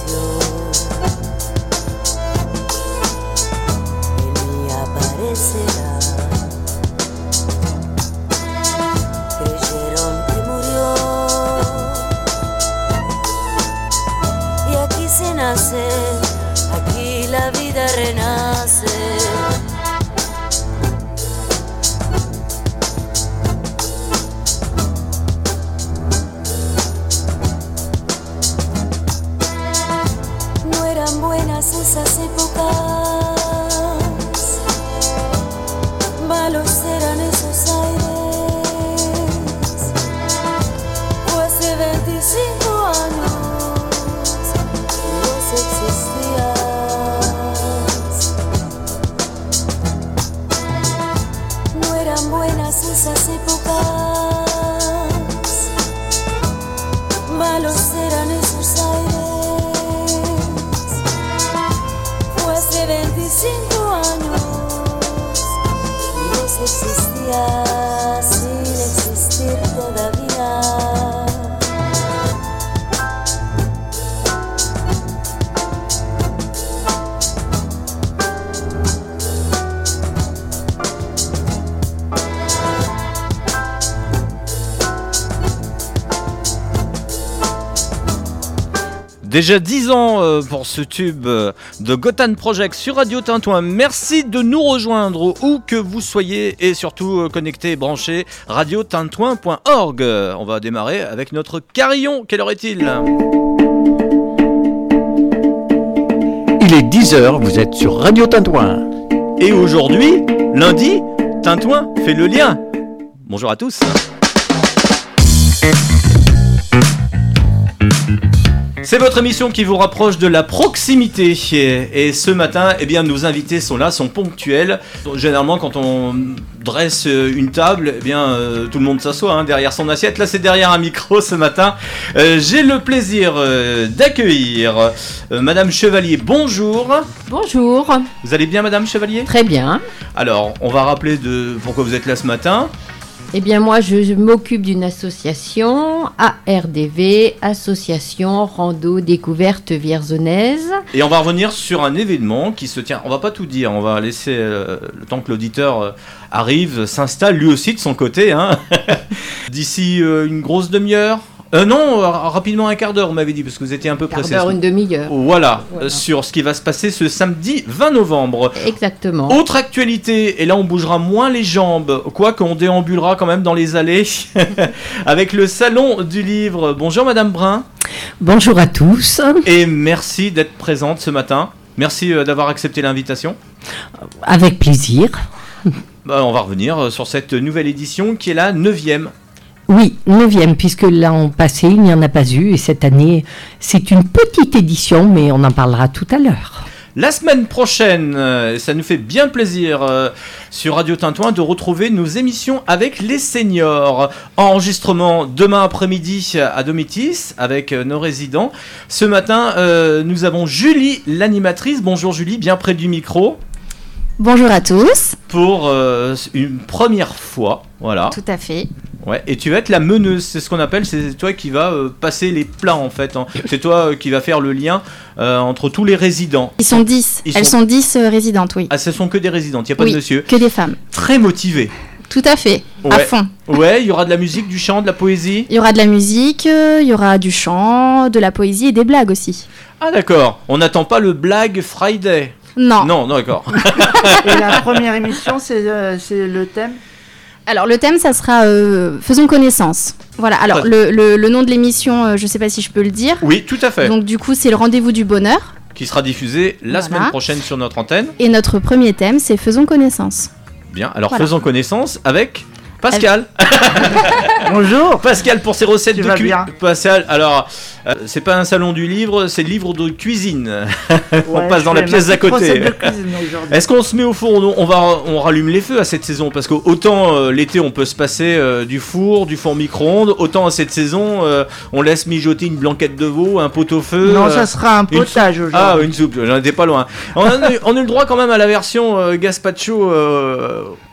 your Déjà 10 ans euh, pour ce tube euh, de Gotham Project sur Radio Tintouin. Merci de nous rejoindre où que vous soyez et surtout euh, connectés et branchés radiotintouin.org. On va démarrer avec notre carillon. Quelle heure est-il? Il est 10h, vous êtes sur Radio Tintouin. Et aujourd'hui, lundi, Tintouin fait le lien. Bonjour à tous. C'est votre émission qui vous rapproche de la proximité. Et ce matin, eh bien, nos invités sont là, sont ponctuels. Généralement, quand on dresse une table, eh bien, euh, tout le monde s'assoit hein, derrière son assiette. Là, c'est derrière un micro ce matin. Euh, j'ai le plaisir euh, d'accueillir Madame Chevalier. Bonjour. Bonjour. Vous allez bien, Madame Chevalier? Très bien. Alors, on va rappeler de pourquoi vous êtes là ce matin. Eh bien, moi, je, m'occupe d'une association, ARDV, Association Rando Découverte Vierzonnaise. Et on va revenir sur un événement qui se tient. On va pas tout dire, on va laisser euh, le temps que l'auditeur euh, arrive, s'installe lui aussi de son côté. Hein. D'ici euh, une grosse demi-heure, euh, non, euh, rapidement un quart d'heure, on m'avait dit, parce que vous étiez un peu pressé. Un quart d'heure, une demi-heure. Voilà, euh, sur ce qui va se passer ce samedi 20 novembre. Exactement. Autre actualité, et là on bougera moins les jambes, quoi qu'on déambulera quand même dans les allées, avec le salon du livre. Bonjour Madame Brun. Bonjour à tous. Et merci d'être présente ce matin. Merci d'avoir accepté l'invitation. Avec plaisir. Bah, on va revenir sur cette nouvelle édition qui est la neuvième oui, neuvième, puisque l'an passé, il n'y en a pas eu, et cette année, c'est une petite édition, mais on en parlera tout à l'heure. La semaine prochaine, euh, ça nous fait bien plaisir euh, sur Radio Tintouin de retrouver nos émissions avec les seniors. Enregistrement demain après-midi à Domitis avec euh, nos résidents. Ce matin, nous avons Julie, l'animatrice. Bonjour Julie, bien près du micro. Bonjour à tous. Pour une première fois, voilà. Tout à fait. Ouais, et tu vas être la meneuse, c'est ce qu'on appelle, c'est toi qui vas euh, passer les plats en fait. Hein. C'est toi euh, qui va faire le lien euh, entre tous les résidents. Ils sont 10, elles sont, 10 résidentes, oui. Ah, ce sont que des résidentes, il n'y a pas de monsieur. Que des femmes. Très motivées. Tout à fait, à fond. Ouais, il y aura de la musique, du chant, de la poésie. Il y aura de la musique, il y aura du chant, de la poésie et des blagues aussi. Ah d'accord, on n'attend pas le Blague Friday. Non. Non, non d'accord. et la première émission, c'est le thème alors le thème, ça sera euh, Faisons connaissance. Voilà, alors le, nom de l'émission, euh, je ne sais pas si je peux le dire. Oui, tout à fait. Donc du coup, c'est le rendez-vous du bonheur. Qui sera diffusé la semaine prochaine sur notre antenne. Et notre premier thème, c'est Faisons connaissance. Bien, alors faisons connaissance avec Pascal. Bonjour. Pascal pour ses recettes de cuisine. Pascal, alors euh, c'est pas un salon du livre, c'est le livre de cuisine. on passe dans la pièce d'à côté. Est-ce qu'on se met au four? On, va, on rallume les feux à cette saison parce que autant euh, l'été on peut se passer euh, du four, du four micro-ondes, autant à cette saison on laisse mijoter une blanquette de veau, un pot au feu. Non, ça sera un potage aujourd'hui. Ah, une soupe, j'en étais pas loin. On a, on a, eu le droit quand même à la version gaspacho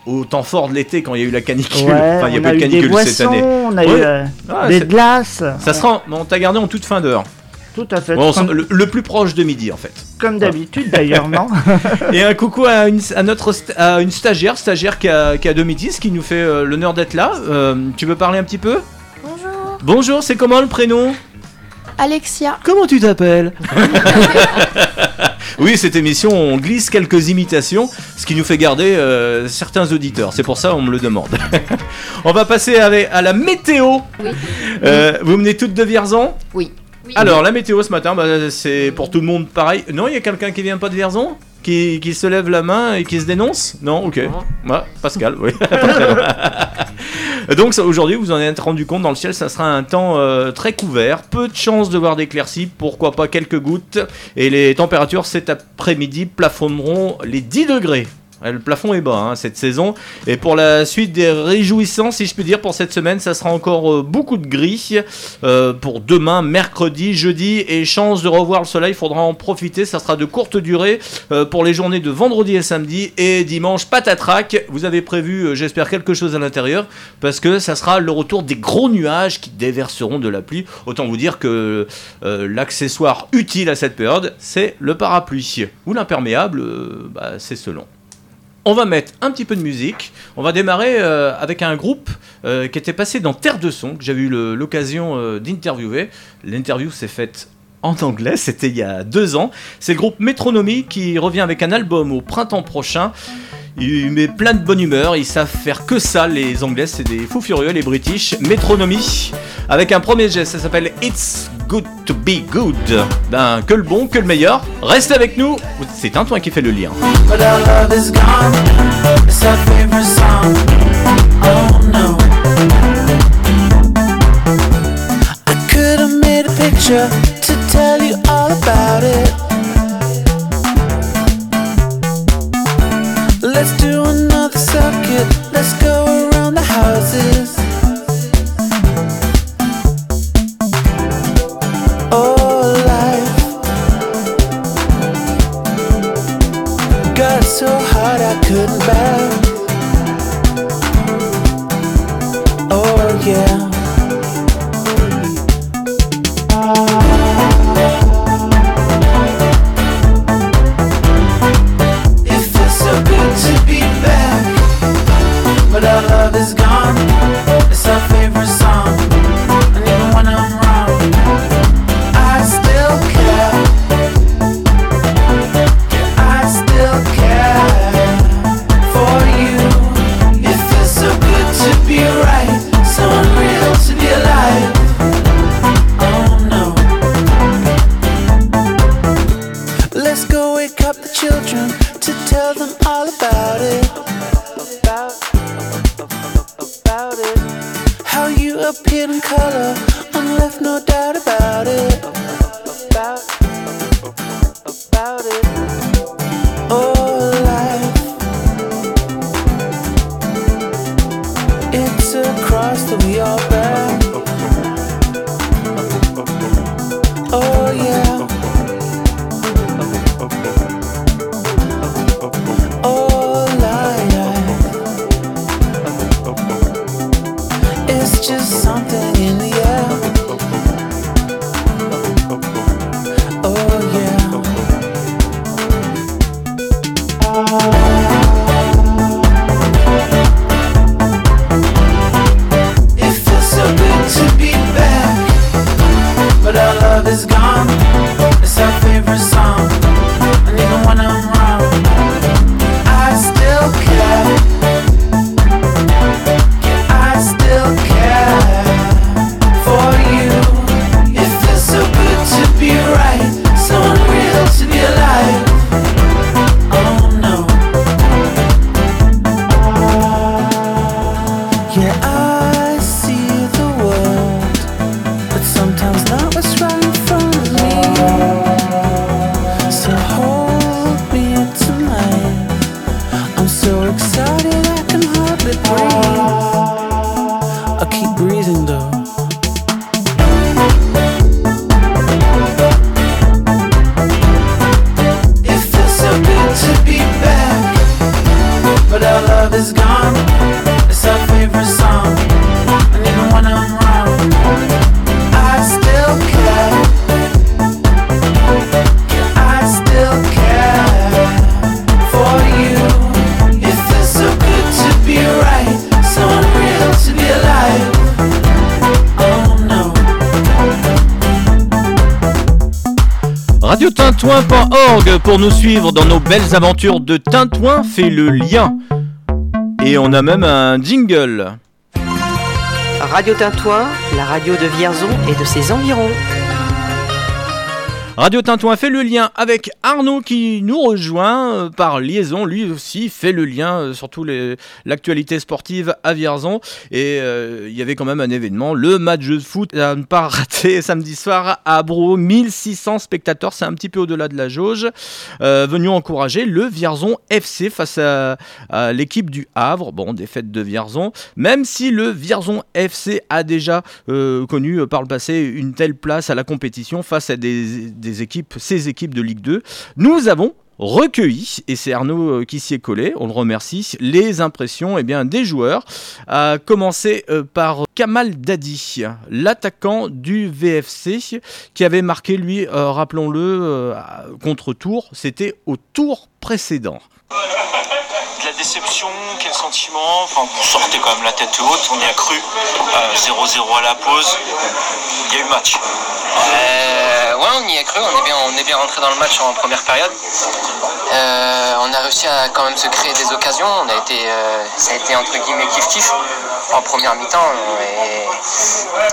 au temps fort de l'été quand il y a eu la canicule. enfin, il n'y a pas eu de canicule cette année. On a eu ah, des glaces. Ça sera, on t'a gardé en toute fin d'heure. Tout à fait. Bon, comme le, le plus proche de midi en fait. comme d'habitude d'ailleurs, non Et un coucou à, une, à notre à une stagiaire, stagiaire qui a, qui a deux midis, qui nous fait euh, l'honneur d'être là. Euh, tu veux parler un petit peu? Bonjour, Bonjour, c'est comment le prénom? Alexia. Comment tu t'appelles? Oui, cette émission, on glisse quelques imitations, ce qui nous fait garder euh, certains auditeurs. C'est pour ça on me le demande. on va passer à la météo. Oui. Euh, vous venez toutes de Vierzon? Oui. Alors, la météo ce matin, bah, c'est pour tout le monde pareil. Non, il y a quelqu'un qui vient pas de Vierzon? Qui, qui se lève la main et qui se dénonce Non, ok. Ouais, Pascal, oui. Donc aujourd'hui, vous en êtes rendu compte, dans le ciel, ça sera un temps euh, très couvert, peu de chances de voir d'éclaircies, pourquoi pas quelques gouttes, et les températures cet après-midi plafonneront les 10 degrés. Le plafond est bas hein, cette saison. Et pour la suite des réjouissances, si je puis dire, pour cette semaine, ça sera encore euh, beaucoup de gris. Euh, pour demain, mercredi, jeudi, et chance de revoir le soleil, il faudra en profiter. Ça sera de courte durée euh, pour les journées de vendredi et samedi. Et dimanche, patatrac. Vous avez prévu, j'espère, quelque chose à l'intérieur, parce que ça sera le retour des gros nuages qui déverseront de la pluie. Autant vous dire que l'accessoire utile à cette période, c'est le parapluie. Ou l'imperméable, bah, c'est selon. On va mettre un petit peu de musique. On va démarrer euh, avec un groupe euh, qui était passé dans Terre de Son, que j'avais eu l'occasion euh, d'interviewer. L'interview s'est faite en anglais, c'était il y a deux ans. C'est le groupe Métronomie qui revient avec un album au printemps prochain. Il met plein de bonne humeur, ils savent faire que ça, les Anglais, c'est des fous furieux, les British. Métronomie, avec un premier geste, ça s'appelle It's Good to Be Good. Ben, que le bon, que le meilleur. Reste avec nous, c'est Tintoin qui fait le lien. Oh to tell you all about it. Let's do another circuit. Let's go around the houses. Oh, life. Got so hard I couldn't bear. Appeared in color and left no doubt about it. radiotintouin.org pour nous suivre dans nos belles aventures de Tintouin fait le lien. Et on a même un jingle. Radio Tintouin, la radio de Vierzon et de ses environs. Radio Tintouin fait le lien avec Arnaud qui nous rejoint euh, par liaison. Lui aussi fait le lien, euh, surtout l'actualité sportive à Vierzon. Et euh, il y avait quand même un événement, le match de foot à ne pas rater samedi soir à Bro. 1600 spectateurs, c'est un petit peu au-delà de la jauge. Euh, venus encourager le Vierzon FC face à, l'équipe du Havre. Bon, défaite de Vierzon. Même si le Vierzon FC a déjà connu par le passé une telle place à la compétition face à des équipes, ces équipes de Ligue 2, nous avons recueilli, et c'est Arnaud euh, qui s'y est collé, on le remercie, les impressions eh bien, des joueurs, à commencer euh, par Kamal Dadi, l'attaquant du VFC, qui avait marqué, lui, euh, rappelons-le, contre Tours, c'était au tour précédent. De la déception, quel sentiment? Enfin, vous sortez quand même la tête haute, on y a cru. Euh, 0-0 à la pause. Il y a eu match. Euh, ouais, on y a cru, on est bien, on est bien rentré dans le match en première période. Euh, on a réussi à quand même se créer des occasions. On a été, euh, ça a été entre guillemets kiff kiff en première mi-temps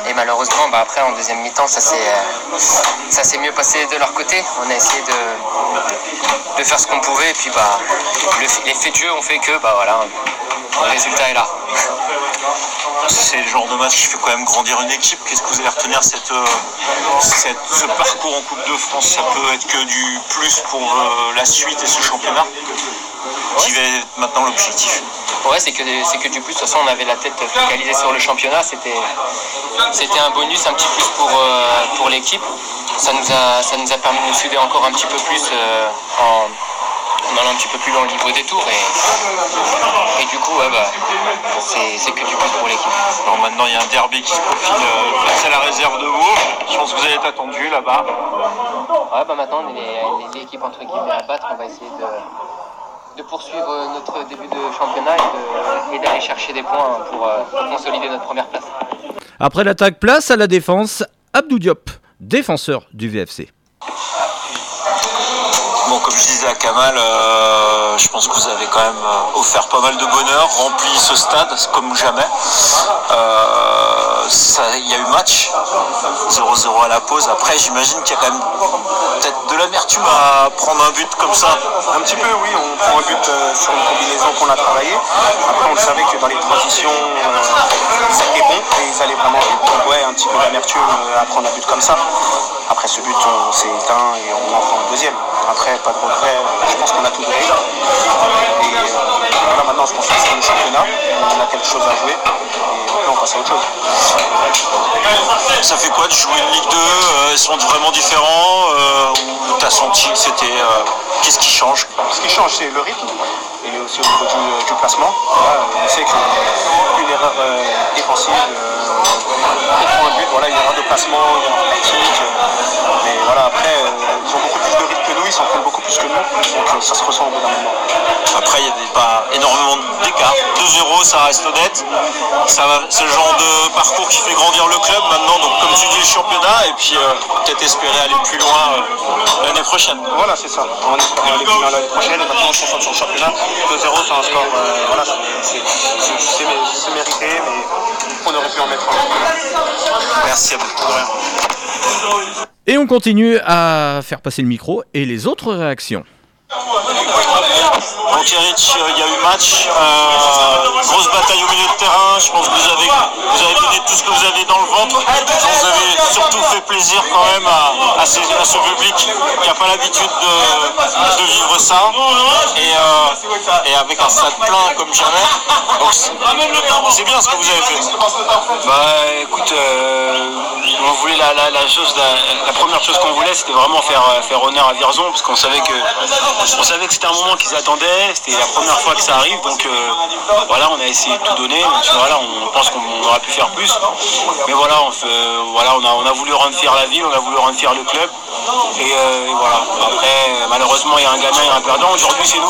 et, malheureusement, bah, après en deuxième mi-temps, ça s'est, euh, ça s'est mieux passé de leur côté. On a essayé de, de faire ce qu'on pouvait et puis bah, le, les jeu ont fait que bah voilà, le résultat est là. C'est le genre de match qui fait quand même grandir une équipe. Qu'est-ce que vous allez retenir cette, euh, cette- ce parcours en Coupe de France? Ça peut être que du plus pour euh, la suite et ce championnat? Qui va être maintenant l'objectif? Ouais, c'est que, c'est que du plus, de toute façon, on avait la tête focalisée sur le championnat. C'était, c'était un bonus, un petit plus pour, euh, pour l'équipe. Ça nous, a, ça nous a permis de nous suivre encore un petit peu plus euh, en, en allant un petit peu plus dans le niveau des tours. Et, et du coup, ouais, bah, c'est, que du plus pour l'équipe. Alors maintenant, il y a un derby qui se profile euh, face à la réserve de Vaud. Je pense que vous allez être attendu là-bas. Ouais, bah maintenant, on est les, les équipes entre guillemets à battre. On va essayer de, de poursuivre notre début de championnat et, de- d'aller chercher des points pour, euh, pour consolider notre première place. Après l'attaque, place à la défense, Abdou Diop, défenseur du VFC. Bon, comme je disais à Kamal, euh, je pense que vous avez quand même euh, offert pas mal de bonheur, rempli ce stade comme jamais. Euh, Il y a eu match, 0-0 à la pause. Après, j'imagine qu'il y a quand même peut-être de l'amertume à prendre un but comme ça. Un petit peu, oui, on prend un but sur une combinaison qu'on a travaillé. Après, on savait que dans les transitions, c'était bon et ils allaient vraiment. Donc, ouais, un petit peu d'amertume à prendre un but comme ça. Après ce but, on s'est éteint et on en prend le deuxième. Après, pas de regret, je pense qu'on a tout donné. Et voilà, maintenant, je pense que c'est le championnat. On a quelque chose à jouer. Et après, on passe à autre chose. Ça fait quoi de jouer une Ligue 2 euh, Ils sont vraiment différents euh, Ou t'as senti que c'était. euh, Qu'est-ce qui change? Ce qui change, c'est le rythme et aussi au niveau du, du placement. Voilà, on sait qu'une erreur euh, défensive, euh, on prend un but, voilà, une erreur de placement, une erreur tactique. mais voilà, après, euh, ils ont beaucoup rythme que nous, ils s'en prennent beaucoup plus que nous, donc euh, ça se ressent au bout d'un moment. Après, il n'y avait pas énormément d'écart. 2-0, ça reste honnête. Ça C'est le genre de parcours qui fait grandir le club maintenant. Donc, comme tu dis, le championnat. Et puis, euh, peut-être espérer aller plus loin euh, l'année prochaine. Voilà, c'est ça. On espère aller plus loin l'année prochaine. Et maintenant, on se concentre sur le championnat. 2-0, c'est un score, euh, voilà, c'est- c'est mérité, mais on aurait pu en mettre un. Merci à vous. Et on continue à faire passer le micro et les autres réactions. Donc il y a eu match, euh, grosse bataille au milieu de terrain, je pense que vous avez, vous avez donné tout ce que vous avez dans le ventre, vous avez surtout fait plaisir quand même à, ces- à ce public qui n'a pas l'habitude de, vivre ça, et, euh, et avec un stade plein comme jamais, c'est bien ce que vous avez fait. Bah écoute, euh, on voulait la, la, chose, la, la première chose qu'on voulait, c'était vraiment faire, faire honneur à Vierzon, parce qu'on savait que on savait que c'était un moment qu'ils attendaient, c'était la première fois que ça arrive, donc euh, voilà, on a essayé de tout donner, voilà, on pense qu'on aurait pu faire plus, mais voilà, on, fait, voilà, on a, voulu rendre fier la ville, on a voulu rendre fier le club, et, euh, voilà. Après, malheureusement il y a un gagnant et un perdant. Aujourd'hui c'est nous.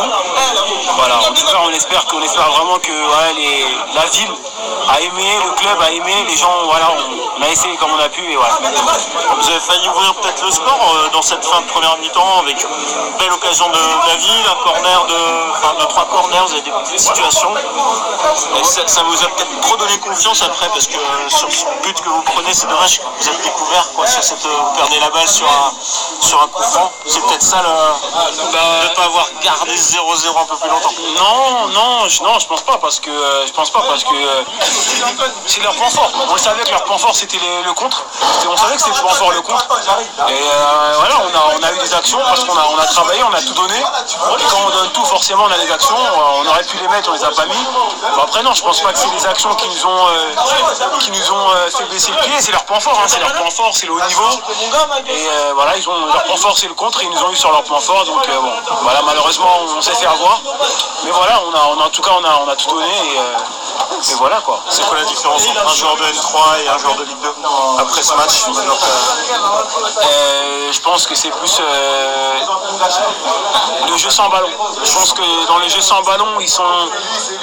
Voilà, en tout cas on espère espère vraiment que la ville a aimé, le club a aimé, les gens, voilà, on, a essayé comme on a pu et voilà. Vous avez failli ouvrir peut-être le euh, dans cette fin de première mi-temps avec une belle occasion de la ville, un corner de, enfin, de trois corners, vous avez des petites situations. Et ça, ça vous a peut-être trop donné confiance après parce que euh, sur ce but que vous prenez, c'est dommage que vous êtes découvert quoi, sur cette, euh, vous perdez la balle sur un, sur un coup franc. C'est peut-être ça le, de ne pas avoir gardé 0-0 un peu plus longtemps. Non, non, je, non, je pense pas parce que euh, je pense pas parce que euh, c'est leur point fort. On savait que leur point fort c'était le, contre. On savait que c'était le point fort le contre. Et euh, voilà, on a, on a eu des actions parce qu'on a, on a travaillé, on a tout donné. Et quand on donne tout, forcément on a des actions. Euh, On aurait pu les mettre, on les a pas mis. Bon, après non, je pense pas que c'est des actions qui nous ont, euh, qui nous ont euh, fait baisser le pied. C'est leur point fort, hein, c'est leur point fort, c'est le haut niveau. Et euh, voilà, ils ont leur point fort, c'est le contre. Ils nous ont eu sur leur point fort. Donc bon, voilà, malheureusement on s'est fait avoir. Mais voilà, on a, on a- en tout cas on a, on a tout donné et, et voilà quoi. C'est quoi la différence entre un joueur de N3 et un joueur de Ligue 2 après ce match je pense que c'est plus le jeu sans ballon. Je pense que dans le jeu sans ballon, ils sont,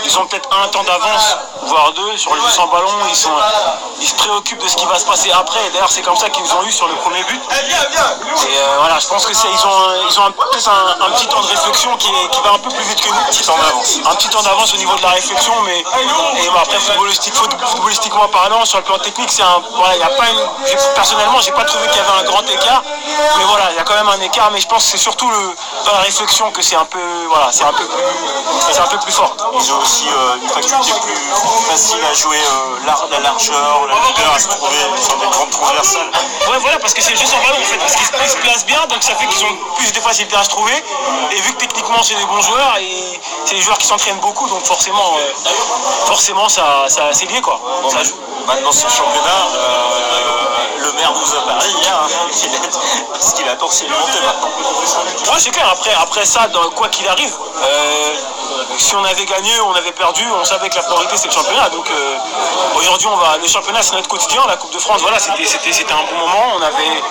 ils ont peut-être un temps d'avance, voire deux. Sur le jeu sans ballon, ils, sont, ils se préoccupent de ce qui va se passer après. Et D'ailleurs, c'est comme ça qu'ils nous ont eu sur le premier but. Et euh, voilà, je pense que c'est, ils ont, ils ont un, peut-être un, un petit temps de réflexion qui, est- qui va un peu plus vite que nous. Un petit temps d'avance. Un petit temps d'avance au niveau de la réflexion, mais et bon, après footballistique, foot- footballistiquement parlant, sur le plan technique, c'est un, voilà, il y a pas une, personnellement, j'ai pas trouvé qu'il y avait un grand écart, mais voilà, il y a quand même un écart, mais je pense que c'est surtout le, dans la réflexion que c'est un peu, voilà, c'est un peu plus, c'est un peu plus fort. Ils ont aussi euh, une faculté plus facile à jouer euh, la largeur, la longueur, à se trouver sur des grandes transversales. Ouais, voilà, parce que c'est le jeu sans ballon en fait, parce qu'ils se, placent bien, donc ça fait qu'ils ont plus de facilité à se trouver. Et vu que techniquement c'est des bons joueurs, et c'est des joueurs qui s'entraînent beaucoup, donc forcément, euh, forcément ça, ça c'est lié quoi. Ça joue. Maintenant, ce championnat, euh, le maire nous a parlé hier, hein, qu'il est- ce qu'il attend, c'est de monter maintenant. Ouais, c'est clair. Après, après ça, dans- quoi qu'il arrive, euh, si on avait gagné, on avait perdu, on savait que la priorité c'est le championnat. Donc euh, aujourd'hui, on va, le championnat c'est notre quotidien. La Coupe de France, voilà, c'était, c'était, c'était un bon moment. On avait,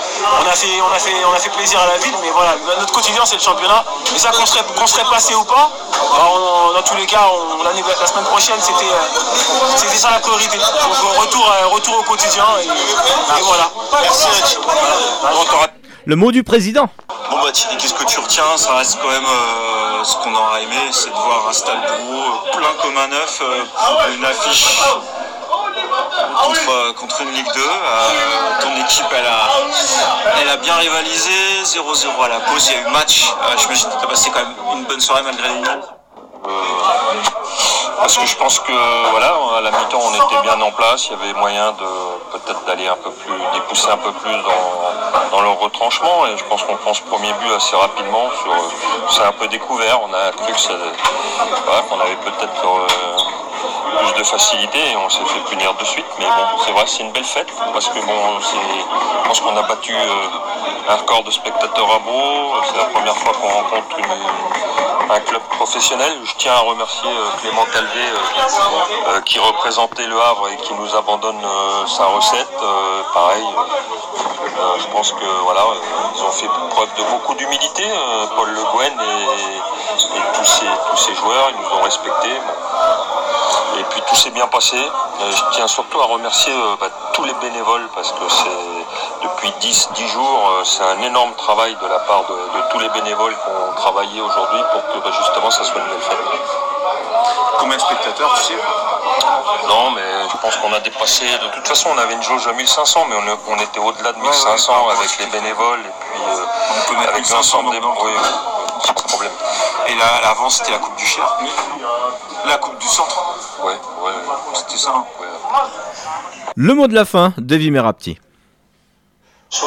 on a fait, on a fait, on a fait plaisir à la ville, mais voilà, notre quotidien c'est le championnat. Et ça, qu'on serait, qu'on serait passé ou pas, bah, on- dans tous les cas, on, la semaine prochaine, c'était, euh, c'était ça la priorité. Donc retour, retour au quotidien et, et voilà. Merci Rich. Le mot du président. Bon bah Thierry, qu'est-ce que tu retiens? Ça reste quand même euh, ce qu'on aura aimé, c'est de voir un stade Bourreau euh, plein comme un neuf euh, une affiche contre, contre une Ligue 2. Euh, ton équipe elle a, elle a bien rivalisé, 0-0 à la pause, il y a eu match. J'imagine que tu as passé quand même une bonne soirée malgré les. Parce que je pense que voilà, à la mi-temps on était bien en place, il y avait moyen de peut-être d'aller un peu plus, les pousser un peu plus dans, dans leur retranchement et je pense qu'on prend ce premier but assez rapidement. C'est un peu découvert, on a cru ça- voilà, qu'on avait peut-être euh, plus de facilité et on s'est fait punir de suite. Mais bon, c'est vrai, c'est une belle fête parce que bon, je pense qu'on a battu euh, un record de spectateurs à Beau. C'est la première fois qu'on rencontre une- un club professionnel. Je tiens à remercier euh, Clément Calvé euh, euh, qui représentait le Havre et qui nous abandonne sa recette. Pareil, je pense que voilà, ils ont fait preuve de beaucoup d'humilité, Paul Le Guen et, tous, ces, tous ces joueurs, ils nous ont respectés. Et puis tout s'est bien passé. Je tiens surtout à remercier bah, tous les bénévoles parce que c'est depuis 10, 10 jours, euh, c'est un énorme travail de la part de, de tous les bénévoles qui ont travaillé aujourd'hui pour que bah, justement ça soit une belle fête. Combien de spectateurs, tu sais? Non, mais je pense qu'on a dépassé. De toute façon, on avait une jauge à 1500, mais on, on était au-delà de 1500 avec les bénévoles et puis euh, avec l'ensemble des. Oui, oui, sans problème. Et là, l'avant, c'était la Coupe du Cher. La Coupe du Centre. Ouais, ouais. C'était ça. hein. Le mot de la fin, Davy Merapti.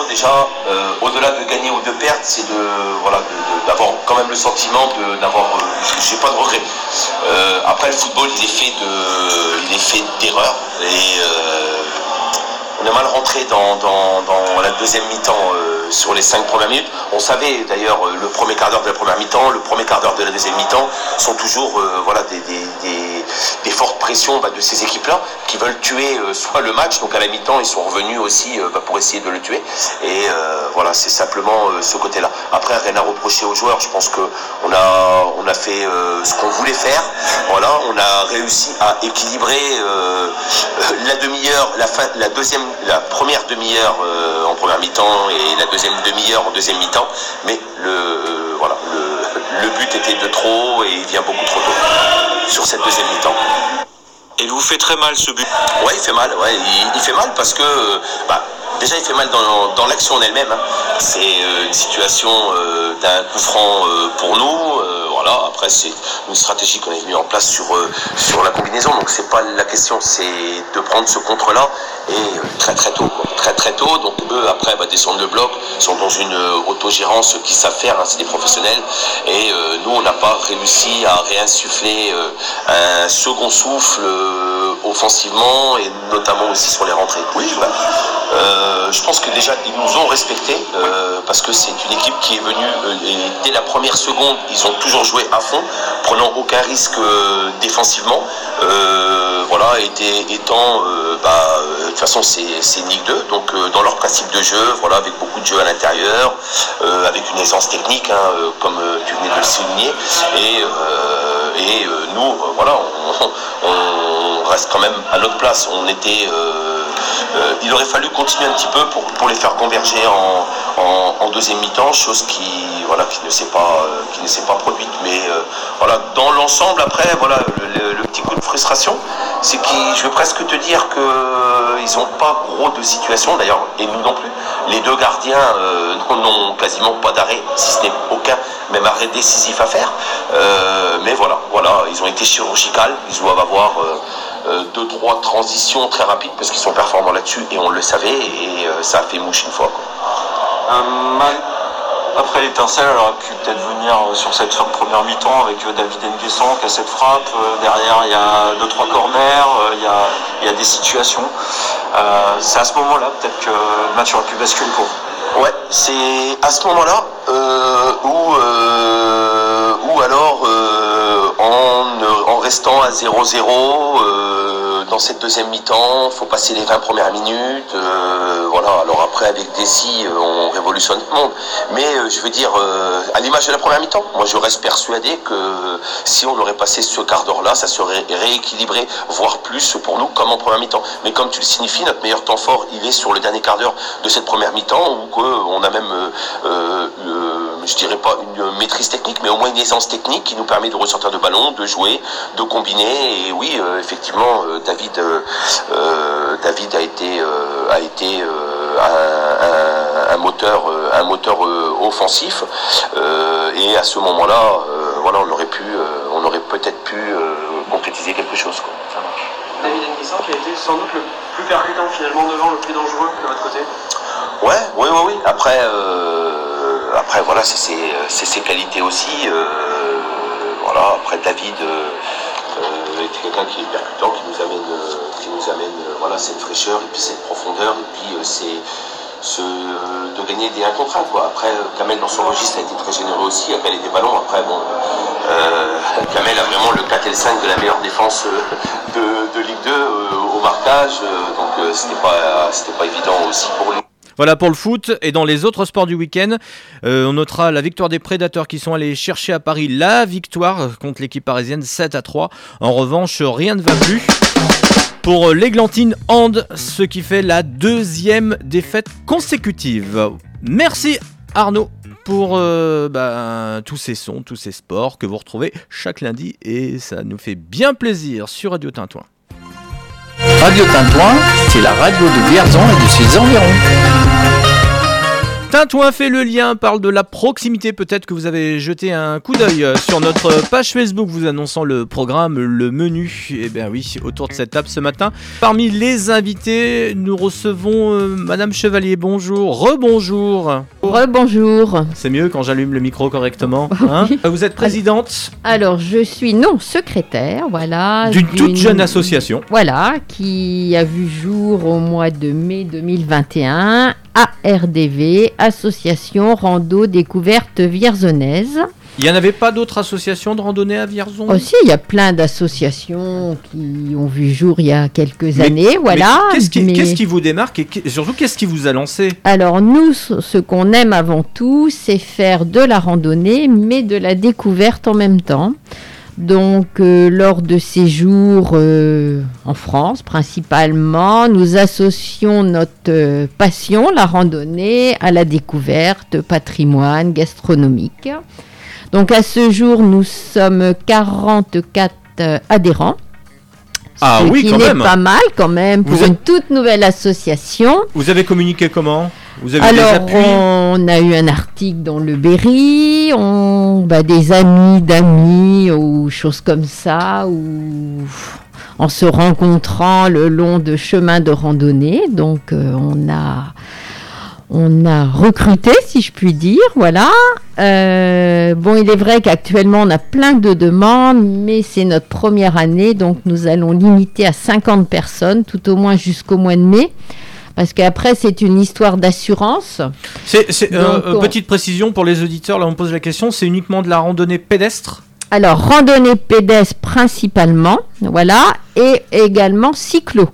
Déjà, euh, au-delà de gagner ou de perdre, c'est de voilà d'avoir quand même le sentiment d'avoir. euh, J'ai pas de regrets. Euh, après le football, il est fait de, il est fait et euh, on est mal rentré dans, la deuxième mi-temps euh, sur les cinq premières minutes. On savait d'ailleurs euh, le premier quart d'heure de la première mi-temps, le premier quart d'heure de la deuxième mi-temps sont toujours euh, voilà, des, fortes pressions bah, de ces équipes-là qui veulent tuer soit le match, donc à la mi-temps ils sont revenus aussi bah, pour essayer de le tuer. Et voilà, c'est simplement ce côté-là. Après, rien à reprocher aux joueurs, je pense qu'on a, on fait ce qu'on voulait faire. Voilà, on a réussi à équilibrer la demi-heure, la, fin, la, deuxième, la première demi-heure euh, en première mi-temps et la deuxième demi-heure en deuxième mi-temps. Mais le, euh, voilà, le, le but était de trop et il vient beaucoup trop tôt sur cette deuxième mi-temps. Et vous fait très mal ce but? Ouais, il fait mal, ouais, il, il fait mal parce que euh, bah, déjà il fait mal dans, dans l'action en elle-même. hein. C'est une situation d'un coup franc pour nous. Voilà, après c'est une stratégie qu'on a mis en place sur, euh, sur la combinaison. Donc c'est pas la question, c'est de prendre ce contre-là et euh, très très tôt, quoi. très très tôt. Donc eux après bah, descendent de bloc, sont dans une euh, autogérance qu'ils savent faire, hein, c'est des professionnels. Et euh, nous on n'a pas réussi à réinsuffler euh, un second souffle euh, offensivement et notamment aussi sur les rentrées. Oui, bah, je pense que déjà ils nous ont respectés parce que c'est une équipe qui est venue et dès la première seconde ils ont toujours joué à fond, prenant aucun risque euh, défensivement. Euh, voilà, était, étant euh, bah, de toute façon c'est Ligue 2, donc dans leur principe de jeu, voilà, avec beaucoup de jeux à l'intérieur, avec une aisance technique, hein, comme tu venais de le souligner, et, et nous, voilà, on reste quand même à notre place. On était, euh, euh, il aurait fallu continuer un petit peu pour, pour les faire converger en, en- deuxième mi-temps, chose qui, voilà, qui ne s'est pas, euh, qui ne s'est pas produite. Mais voilà, dans l'ensemble, après, voilà, le, petit coup de frustration, c'est qu'ils, je veux presque te dire que euh, ils n'ont pas gros de situation, d'ailleurs, et nous non plus. Les deux gardiens n'ont quasiment pas d'arrêt, si ce n'est aucun, même arrêt décisif à faire. Mais voilà, voilà, ils ont été chirurgicales, ils doivent avoir deux, trois transitions très rapides parce qu'ils sont performants là-dessus et on le savait et euh, ça a fait mouche une fois. quoi. Mal après l'étincelle, elle aurait pu peut-être venir euh, sur cette fin de première mi-temps avec euh, David Nguesson qui a cette frappe. Euh, Derrière, il y a deux, trois corners, euh, il y a, il y a des situations. Euh, c'est à ce moment-là peut-être que le match aurait pu basculer pour vous. Ouais, c'est à ce moment-là euh, où, euh, où alors euh, en restant à 0-0 euh, dans cette deuxième mi-temps, faut passer les 20 premières minutes. euh, voilà, alors après avec Dessy, euh, on révolutionne le monde. Mais je veux dire, à l'image de la première mi-temps, moi je reste persuadé que si on aurait passé ce quart d'heure-là, ça serait rééquilibré, voire plus pour nous comme en première mi-temps. Mais comme tu le signifies, notre meilleur temps fort, il est sur le dernier quart d'heure de cette première mi-temps où on a même, je dirais pas une maîtrise technique, mais au moins une aisance technique qui nous permet de ressortir de ballon, de jouer, de combiner. Et oui, euh, effectivement, euh, David, euh, David a été, a été un, un- un moteur, un moteur offensif. Et à ce moment-là, voilà, on aurait pu, on aurait peut-être pu concrétiser quelque chose. quoi. David Nguessan qui a été sans doute le plus percutant finalement devant, le plus dangereux de votre côté. Ouais, oui, oui, oui. Après, euh, après voilà, c'est ses, c'est ses qualités aussi. euh, voilà. Après, David euh, euh, est quelqu'un qui est percutant, qui nous amène, euh, qui nous amène, euh, voilà, cette fraîcheur et puis cette profondeur et puis euh, c'est ce, de gagner des 1 contre 1 quoi. Après, Kamel dans son registre a été très généreux aussi, a calé des ballons. Après, bon, euh, Kamel a vraiment le 4 et le 5 de la meilleure défense de, de Ligue 2 euh, au marquage, donc euh, c'était pas, c'était pas évident aussi pour lui. Voilà pour le foot. Et dans les autres sports du week-end, euh, on notera la victoire des Prédateurs qui sont allés chercher à Paris la victoire contre l'équipe parisienne 7 à 3. En revanche, rien ne va plus pour l'Églantine Hand, ce qui fait la deuxième défaite consécutive. Merci Arnaud pour euh, bah, tous ces sons, tous ces sports que vous retrouvez chaque lundi et ça nous fait bien plaisir sur Radio Tintouin. Radio Tintouin, c'est la radio de Vierzon et de ses environs. Tintouin fait le lien, parle de la proximité. Peut-être que vous avez jeté un coup d'œil euh, sur notre page Facebook vous annonçant le programme, le menu. Eh bien oui, autour de cette table ce matin. Parmi les invités, nous recevons euh, Madame Chevalier. Bonjour, rebonjour. Rebonjour. C'est mieux quand j'allume le micro correctement. hein vous êtes présidente Alors, je suis non secrétaire, voilà. d'une toute jeune association. Voilà, qui a vu jour au mois de mai 2021, ARDV, Association Rando Découverte Vierzonnaise. Il n'y en avait pas d'autres associations de randonnée à Vierzon? Aussi, il y a plein d'associations qui ont vu jour il y a quelques Mais- années, voilà. mais Qu'est-ce qui, mais- qu'est-ce qui vous démarque et surtout qu'est-ce qui vous a lancé? Alors nous, ce qu'on aime avant tout, c'est faire de la randonnée, mais de la découverte en même temps. Donc euh, lors de séjours euh, en France principalement, nous associons notre euh, passion, la randonnée, à la découverte, patrimoine, gastronomique. Donc à ce jour, nous sommes 44 euh, adhérents. Ah ce oui, qui quand n'est même. pas mal quand même pour Vous êtes- une toute nouvelle association. Vous avez communiqué comment? Vous avez des Alors, on a eu un article dans le Berry, on, bah, des amis d'amis ou choses comme ça, ou en se rencontrant le long de chemins de randonnée. Donc, euh, on a on a recruté, si je puis dire, voilà. Euh, bon, il est vrai qu'actuellement, on a plein de demandes, mais c'est notre première année, donc nous allons limiter à 50 personnes, tout au moins jusqu'au mois de mai. Parce qu'après, c'est une histoire d'assurance. C'est, c'est, euh, Donc, euh, on- petite précision pour les auditeurs, là on pose la question, c'est uniquement de la randonnée pédestre Alors, randonnée pédestre principalement, voilà, et également cyclo.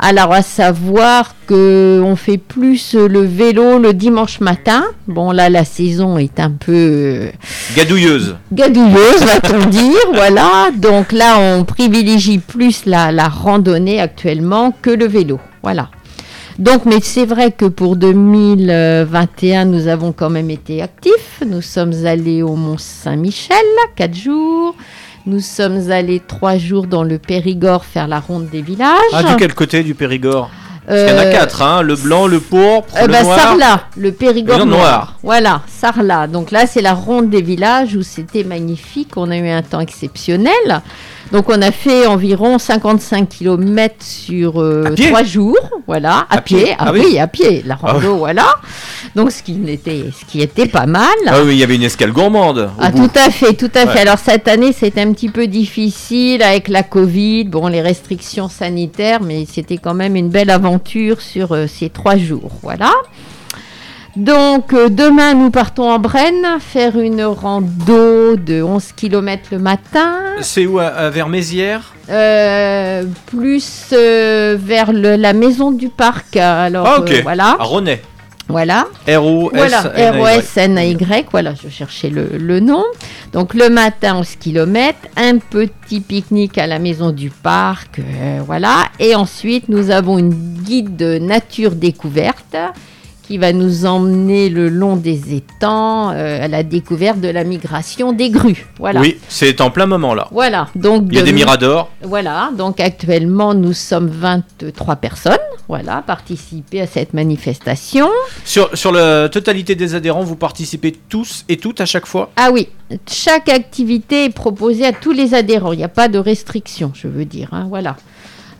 Alors, à savoir que on fait plus le vélo le dimanche matin. Bon, là, la saison est un peu euh, Gadouilleuse. gadouilleuse, va-t-on dire, voilà. Donc là, on privilégie plus la, la randonnée actuellement que le vélo, voilà. Donc, mais c'est vrai que pour 2021, nous avons quand même été actifs. Nous sommes allés au Mont Saint-Michel, quatre jours. Nous sommes allés trois jours dans le Périgord faire la ronde des villages. Ah, du quel côté du Périgord? Parce qu'il y en a Euh, quatre, hein, le blanc, le pourpre, euh, le bah, noir. Sarlat, le Périgord Le noir. noir. Voilà, Sarlat. Donc là, c'est la ronde des villages où c'était magnifique. On a eu un temps exceptionnel. Donc on a fait environ 55 km sur euh, pied trois jours. Voilà, à, À pied pied. Ah, Ah oui. oui. à pied. La Ah rando, voilà. Donc ce qui, était, ce qui était pas mal. Ah oui, il y avait une escale gourmande. Ah, bout. tout à fait, tout à fait. Alors cette année, c'était un petit peu difficile avec la Covid, bon, les restrictions sanitaires, mais c'était quand même une belle aventure sur euh, ces trois jours. Voilà. Donc euh, demain, nous partons en Brenne faire une rando de 11 km le matin, C'est où à, à vers Mézières euh, plus euh, vers le- la maison du parc. Alors Ah, ok. euh, voilà, À voilà. R-O-S. Voilà, R-O-S-N-A-Y, voilà, je cherchais le, le nom. Donc le matin, 11 km, un petit pique-nique à la maison du parc, euh, voilà. Et ensuite, nous avons une guide de nature découverte qui va nous emmener le long des étangs euh, à la découverte de la migration des grues. Voilà. Oui, c'est en plein moment là. Voilà, donc Il y a de- des miradors. Voilà, donc actuellement nous sommes 23 personnes, voilà, participer à cette manifestation. Sur, sur la totalité des adhérents, vous participez tous et toutes à chaque fois? Ah oui, chaque activité est proposée à tous les adhérents. Il n'y a pas de restriction, je veux dire. hein, voilà.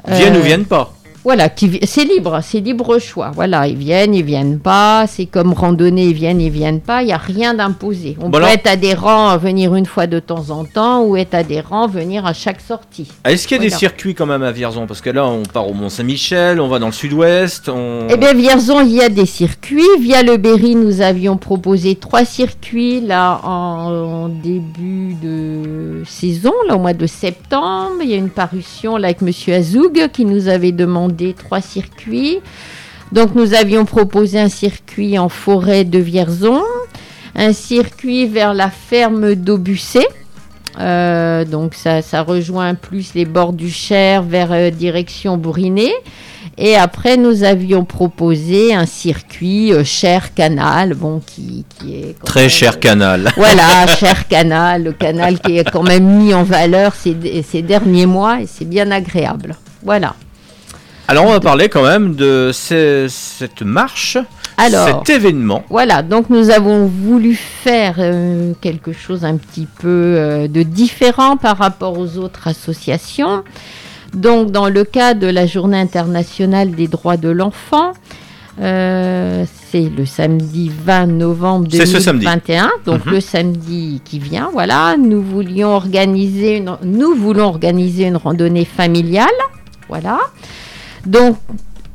Viennent Euh, ou viennent pas Voilà, qui c'est libre, c'est libre choix. Voilà, ils viennent, ils viennent pas. C'est comme randonnée, ils viennent, ils viennent pas. Il n'y a rien d'imposé. On peut être adhérent, venir une fois de temps en temps, ou être adhérent, venir à chaque sortie. Ah, Est-ce qu'il y a des circuits quand même à Vierzon? Parce que là, on part au Mont-Saint-Michel, on va dans le sud-ouest. On... Eh bien, Vierzon, il y a des circuits. Via le Berry, nous avions proposé trois circuits là en, en début de saison, là au mois de septembre. Il y a une parution là avec Monsieur Azoug qui nous avait demandé trois circuits. Donc, nous avions proposé un circuit en forêt de Vierzon, un circuit vers la ferme d'Aubusset. Euh, donc ça, ça rejoint plus les bords du Cher vers euh, direction Bourriné. Et après, nous avions proposé un circuit euh, Cher Canal, bon, qui, qui est Très même- cher canal. Voilà, Cher Canal, le canal qui est quand même mis en valeur ces, ces derniers mois et c'est bien agréable. Voilà. Alors, on va parler quand même de ce- cette marche Alors, cet événement. Voilà, donc nous avons voulu faire euh, quelque chose un petit peu euh, de différent par rapport aux autres associations. Donc, dans le cas de la Journée internationale des droits de l'enfant, euh, c'est le samedi 20 novembre C'est ce samedi. 2021, donc Mhm. le samedi qui vient. Voilà, nous voulions organiser une, nous voulons organiser une randonnée familiale. Voilà. Donc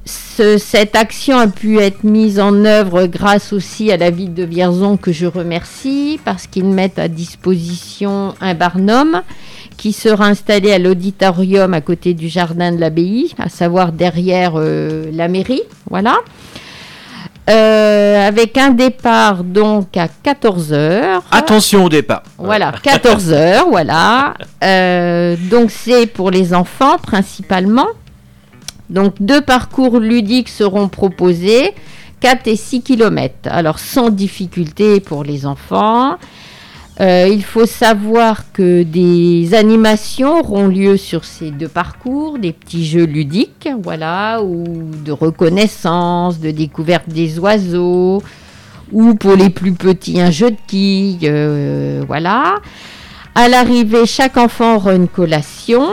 ce- cette action a pu être mise en œuvre grâce aussi à la ville de Vierzon que je remercie parce qu'ils mettent à disposition un barnum qui sera installé à l'auditorium à côté du jardin de l'abbaye, à savoir derrière euh, la mairie. Voilà. Euh, avec un départ donc à 14h. Attention au départ. Voilà, 14 heures, voilà. Euh, donc c'est pour les enfants principalement. Donc deux parcours ludiques seront proposés, 4 et 6 km. Alors sans difficulté pour les enfants. Euh, il faut savoir que des animations auront lieu sur ces deux parcours, des petits jeux ludiques, voilà, ou de reconnaissance, de découverte des oiseaux, ou pour les plus petits un jeu de quilles, euh, voilà. À l'arrivée, chaque enfant aura une collation,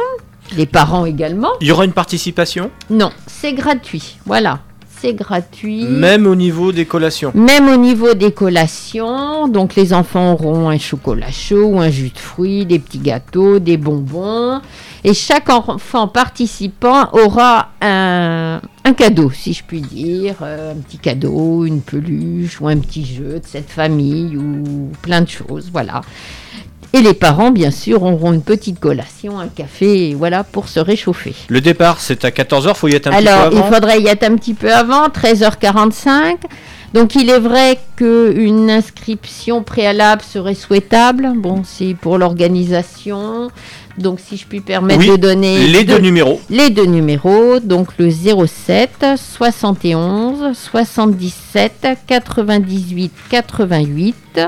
les parents également. Il y aura une participation, Non, c'est gratuit, voilà, c'est gratuit. même au niveau des collations. Même au niveau des collations, donc les enfants auront un chocolat chaud ou un jus de fruits, des petits gâteaux, des bonbons. Et chaque enfant participant aura un, un cadeau, si je puis dire, euh, un petit cadeau, une peluche ou un petit jeu de cette famille ou plein de choses, voilà. Et les parents, bien sûr, auront une petite collation, un café, voilà, pour se réchauffer. Le départ, c'est à 14h, faut y être un Alors, petit peu il avant. faudrait y être un petit peu avant, 13h45. Donc, il est vrai qu'une inscription préalable serait souhaitable. Bon, c'est pour l'organisation. Donc, si je puis permettre Oui, de donner les deux numéros. Les deux numéros, donc le 07 71 77 98 88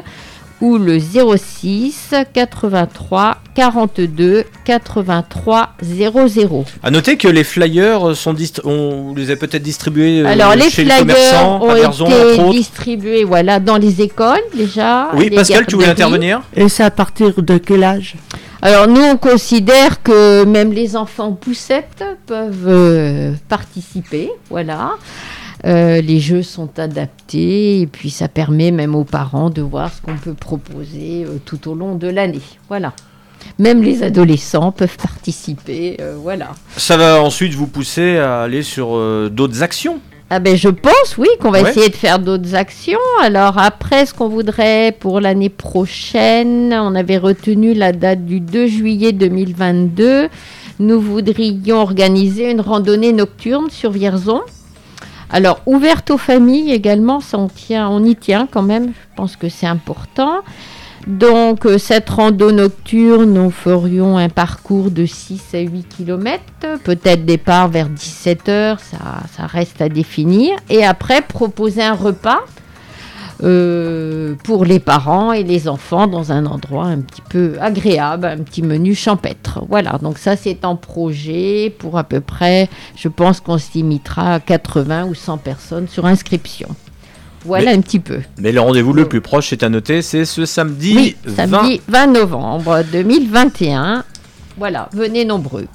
ou le 06 83 42 83 00. À noter que les flyers sont dist- on les a peut-être distribués euh, Alors les chez les flyers commerçants, ont à été distribués voilà, dans les écoles déjà. Oui, les Pascal, tu voulais intervenir? Et c'est à partir de quel âge? Alors nous, on considère que même les enfants poussettes peuvent euh, participer, voilà. Euh, les jeux sont adaptés et puis ça permet même aux parents de voir ce qu'on peut proposer euh, tout au long de l'année, voilà. Même les adolescents peuvent participer, euh, voilà. Ça va ensuite vous pousser à aller sur euh, d'autres actions? Ah ben je pense oui qu'on va Ouais. essayer de faire d'autres actions. Alors après ce qu'on voudrait pour l'année prochaine, on avait retenu la date du 2 juillet 2022. Nous voudrions organiser une randonnée nocturne sur Vierzon. Alors ouverte aux familles également, on y tient quand même. Je pense que c'est important. Donc euh, cette rando nocturne, nous ferions un parcours de 6 à 8 km, peut-être départ vers 17h, ça, ça reste à définir. Et après proposer un repas euh, pour les parents et les enfants dans un endroit un petit peu agréable, un petit menu champêtre. Voilà, donc ça c'est en projet pour à peu près, je pense qu'on se limitera à 80 ou 100 personnes sur inscription. Voilà Mais- un petit peu. Mais le rendez-vous le plus proche, c'est à noter, c'est ce samedi, Oui, 20. samedi 20 novembre 2021. Voilà, venez nombreux.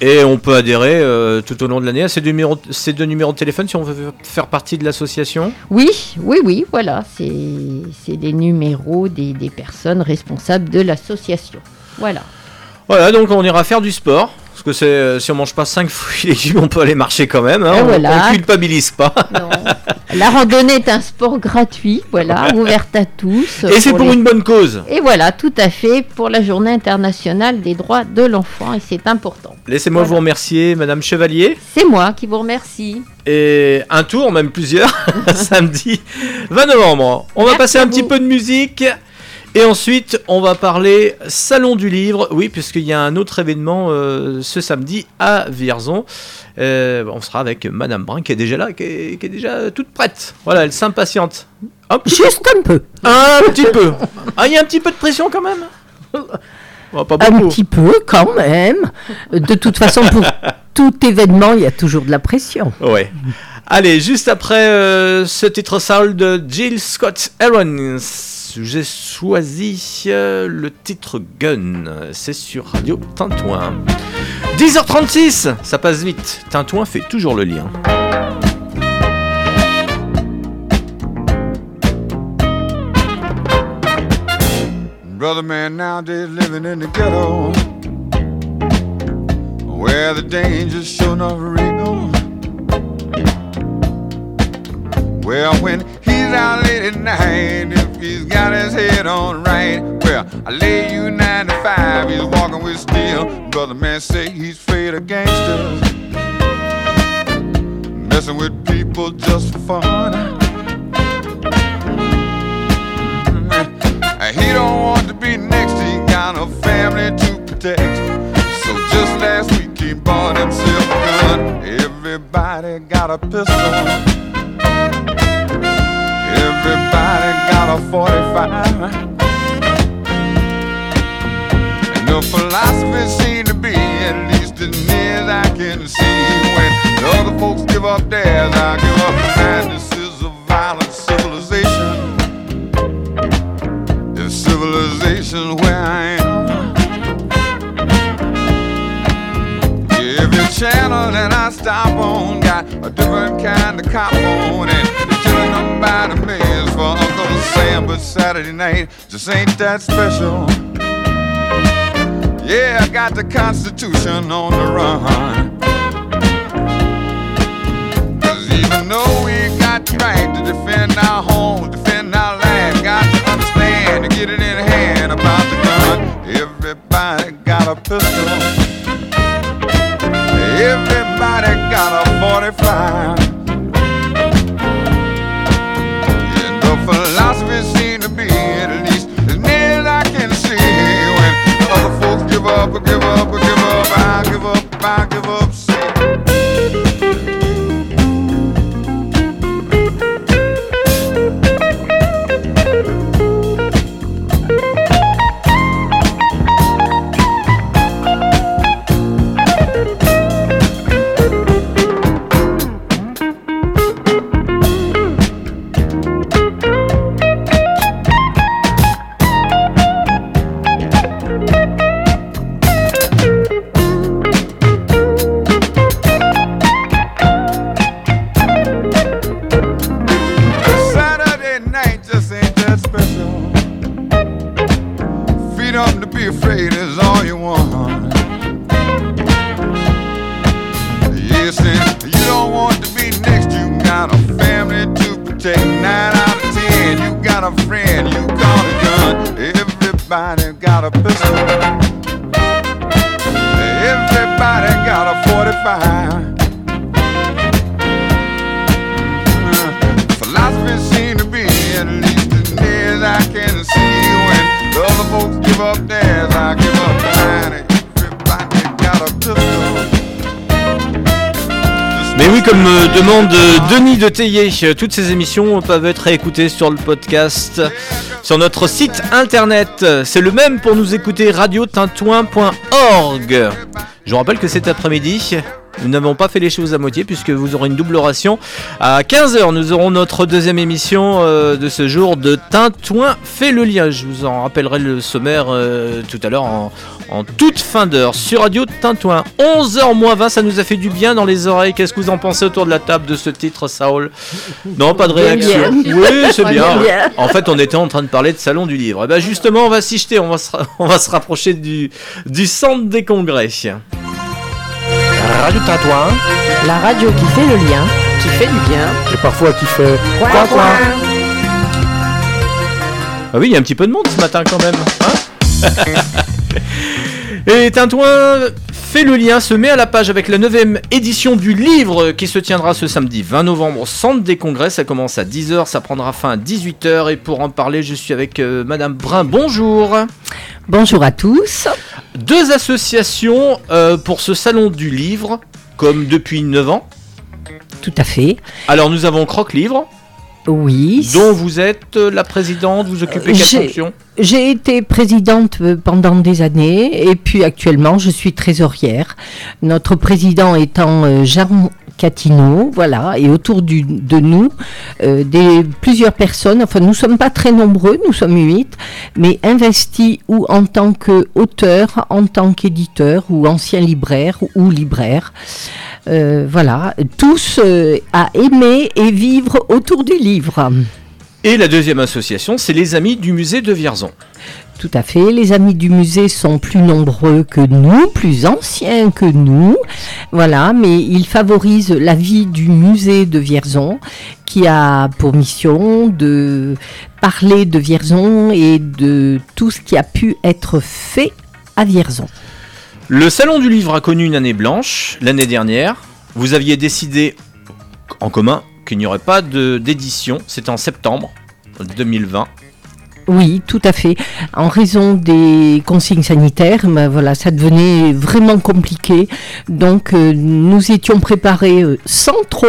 Et on peut adhérer euh, tout au long de l'année à ces deux, numéros, ces deux numéros de téléphone si on veut faire partie de l'association? Oui, oui, oui, voilà, c'est c'est des numéros des, des personnes responsables de l'association. Voilà. Voilà, donc on ira faire du sport. Parce que c'est, euh, si on mange pas 5 fruits et légumes, on peut aller marcher quand même. hein, on, voilà. on culpabilise pas. La randonnée est un sport gratuit, voilà, ouverte à tous. Et c'est pour les- une bonne cause. Et voilà, tout à fait, pour la journée internationale des droits de l'enfant, et c'est important. Laissez-moi vous remercier, Madame Chevalier. C'est moi qui vous remercie. Et un tour, même plusieurs, samedi 20 novembre. On va passer un petit peu de musique. Et ensuite, on va parler Salon du Livre. Oui, puisqu'il y a un autre événement euh, ce samedi à Vierzon. Euh, on sera avec Madame Brun qui est déjà là, qui est, qui est déjà toute prête. Voilà, elle s'impatiente. Juste un peu. Un petit peu. Ah, il y a un petit peu de pression quand même Oh, pas Un petit peu quand même. De toute façon, pour tout événement, il y a toujours de la pression. Ouais. Allez, juste après euh, ce titre soul de Jill Scott Aaron, j'ai choisi euh, le titre Gun. C'est sur Radio Tintouin. 10h36, ça passe vite. Tintouin fait toujours le lien. Brother man nowadays living in the ghetto Where the danger's sure enough real Well, when he's out late at night he's got his head on right Well, I lay you nine to five, He's walking with steel Brother man say he's afraid of gangsters Messing with people just for fun He don't want to be next, he got a family to protect. So just last week he bought himself a gun. Everybody got a pistol. Everybody a 45. And the philosophy seems to be, at least as near as I can see, when the other folks give up theirs, I give up mine. This is a violent civilization civilization where I am. Every channel that I stop on got a different kind of cop on, and them by the millions for Uncle Sam. But Saturday night just ain't that special. Yeah, I got the Constitution on the run. Cause even though we got the right to defend our home, defend our land, got to understand to get it in hand about the gun. Everybody got a pistol. Everybody got a 45. De Théier, toutes ces émissions peuvent être réécoutées sur le podcast sur notre site internet. C'est le même pour nous écouter radiotintouin.org. Je vous rappelle que cet après-midi, nous n'avons pas fait les choses à moitié puisque vous aurez une double ration. À 15h, nous aurons notre deuxième émission euh, de ce jour de Tintouin fait le lien. Je vous en rappellerai le sommaire euh, tout à l'heure en, en toute fin d'heure sur Radio Tintouin. 11h moins 20, ça nous a fait du bien dans les oreilles. Qu'est-ce que vous en pensez autour de la table de ce titre, Saul? Non, pas de Bien, réaction. bien. Oui, c'est bien. Bien, bien. En fait, on était en train de parler de salon du livre. Et ben justement, on va s'y jeter. On va se, on va se rapprocher du, du centre des congrès. Radio Tintouin, La radio qui fait le lien, qui fait du bien. et parfois qui fait Coin, coin, coin. coin. Ah oui, il y a un petit peu de monde ce matin quand même. hein Et Tintouin fait le lien, se met à la page avec la 9 édition du livre qui se tiendra ce samedi 20 novembre au centre des congrès. Ça commence à 10h, ça prendra fin à 18h. Et pour en parler, je suis avec euh, Madame Brun. Bonjour. Bonjour à tous. Deux associations euh, pour ce salon du livre, comme depuis 9 ans. Tout à fait. Alors nous avons Croque Livre. Oui. Dont vous êtes euh, la présidente, vous occupez quelle fonction? J'ai été présidente euh, pendant des années et puis actuellement je suis trésorière. Notre président étant euh, Jean Catino, voilà, et autour de nous, euh, des, plusieurs personnes, enfin nous ne sommes pas très nombreux, nous sommes huit, mais investis ou en tant qu'auteur, en tant qu'éditeur, ou ancien libraire, ou libraire. Euh, voilà, tous euh, à aimer et vivre autour du livre. Et la deuxième association, c'est les Amis du musée de Vierzon. Tout à fait. Les amis du musée sont plus nombreux que nous, plus anciens que nous. Voilà, mais ils favorisent la vie du musée de Vierzon, qui a pour mission de parler de Vierzon et de tout ce qui a pu être fait à Vierzon. Le Salon du Livre a connu une année blanche l'année dernière. Vous aviez décidé en commun qu'il n'y aurait pas d'édition. C'était en septembre 2020. Oui, tout à fait. En raison des consignes sanitaires, ben voilà, ça devenait vraiment compliqué. Donc, euh, nous étions préparés euh, sans trop,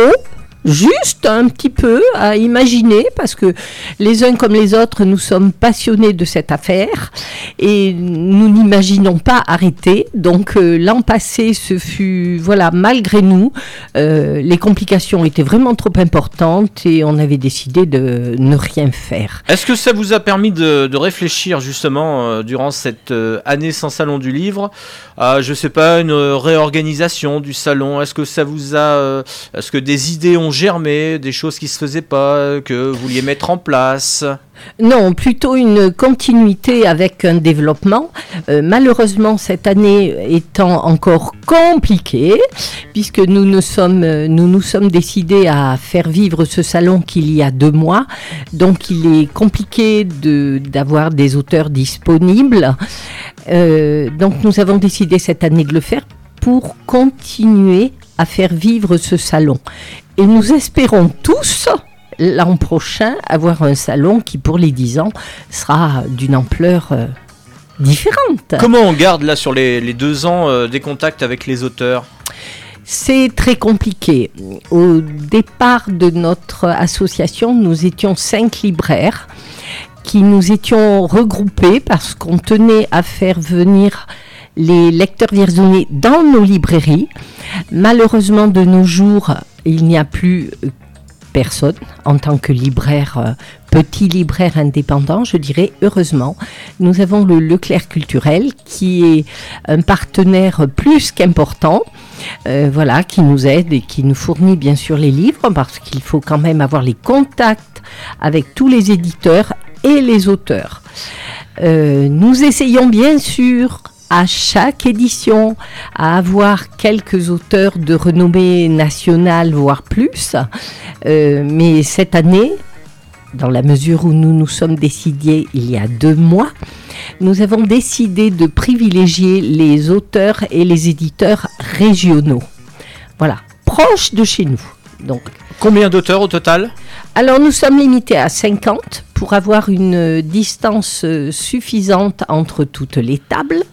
juste un petit peu à imaginer, parce que les uns comme les autres, nous sommes passionnés de cette affaire et nous n'imaginons pas arrêter. Donc, euh, l'an passé, ce fut, voilà, malgré nous, euh, les complications étaient vraiment trop importantes et on avait décidé de ne rien faire. Est-ce que ça vous a permis de, réfléchir justement euh, durant cette année sans salon du livre à, je sais pas, une réorganisation du salon? Est-ce que ça vous a, est-ce que des idées ont germé, des choses qui se faisaient pas, que vous vouliez mettre en place Non, plutôt une continuité avec un développement. Euh, malheureusement, cette année étant encore compliquée, puisque nous nous sommes, euh, nous nous sommes décidés à faire vivre ce salon qu'il y a deux mois. Donc, il est compliqué de- d'avoir des auteurs disponibles. Euh, donc, nous avons décidé cette année de le faire pour continuer à faire vivre ce salon. Et nous espérons tous l'an prochain avoir un salon qui, pour les 10 ans, sera d'une ampleur euh, différente. Comment on garde là sur les, les deux ans euh, des contacts avec les auteurs? C'est très compliqué. Au départ de notre association, nous étions cinq libraires qui nous étions regroupés parce qu'on tenait à faire venir les lecteurs vierzonais dans nos librairies. Malheureusement, de nos jours, il n'y a plus euh, personne en tant que libraire, euh, petit libraire indépendant, je dirais heureusement. Nous avons le Leclerc Culturel qui est un partenaire plus qu'important, euh, voilà, qui nous aide et qui nous fournit bien sûr les livres parce qu'il faut quand même avoir les contacts avec tous les éditeurs et les auteurs. Nous essayons bien sûr à chaque édition à avoir quelques auteurs de renommée nationale, voire plus. Euh, mais cette année, dans la mesure où nous nous sommes décidés il y a deux mois, nous avons décidé de privilégier les auteurs et les éditeurs régionaux. Voilà, proches de chez nous. Donc, Combien d'auteurs au total? Alors nous sommes limités à 50 pour avoir une distance euh, suffisante entre toutes les tables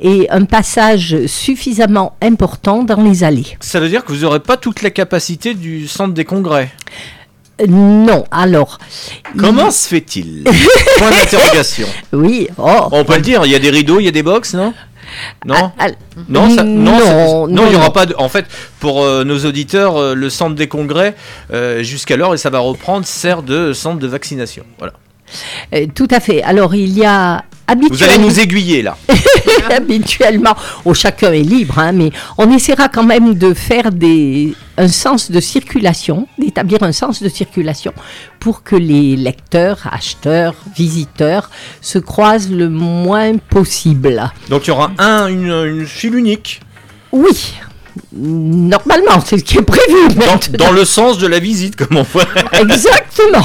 et un passage suffisamment important dans les allées. Ça veut dire que vous n'aurez pas toute la capacité du centre des congrès. Euh, Non, alors. Comment il- se fait-il Point d'interrogation. Oui, oh. On peut le dire, il y a des rideaux, il y a des box, non? Non? Ah, Non, ça- non, non, ça- non, non, il n'y aura pas de. En fait, pour euh, nos auditeurs, euh, le centre des congrès, euh, jusqu'alors, et ça va reprendre, sert de centre de vaccination. Voilà. Euh, tout à fait. Alors il y a Vous allez nous aiguiller là. habituellement, oh, chacun est libre, hein, mais on essaiera quand même de faire des, un sens de circulation, d'établir un sens de circulation pour que les lecteurs, acheteurs, visiteurs se croisent le moins possible. Donc il y aura un, une, une file unique. Oui, normalement, c'est ce qui est prévu. Dans le sens de la visite, comme on voit. Exactement.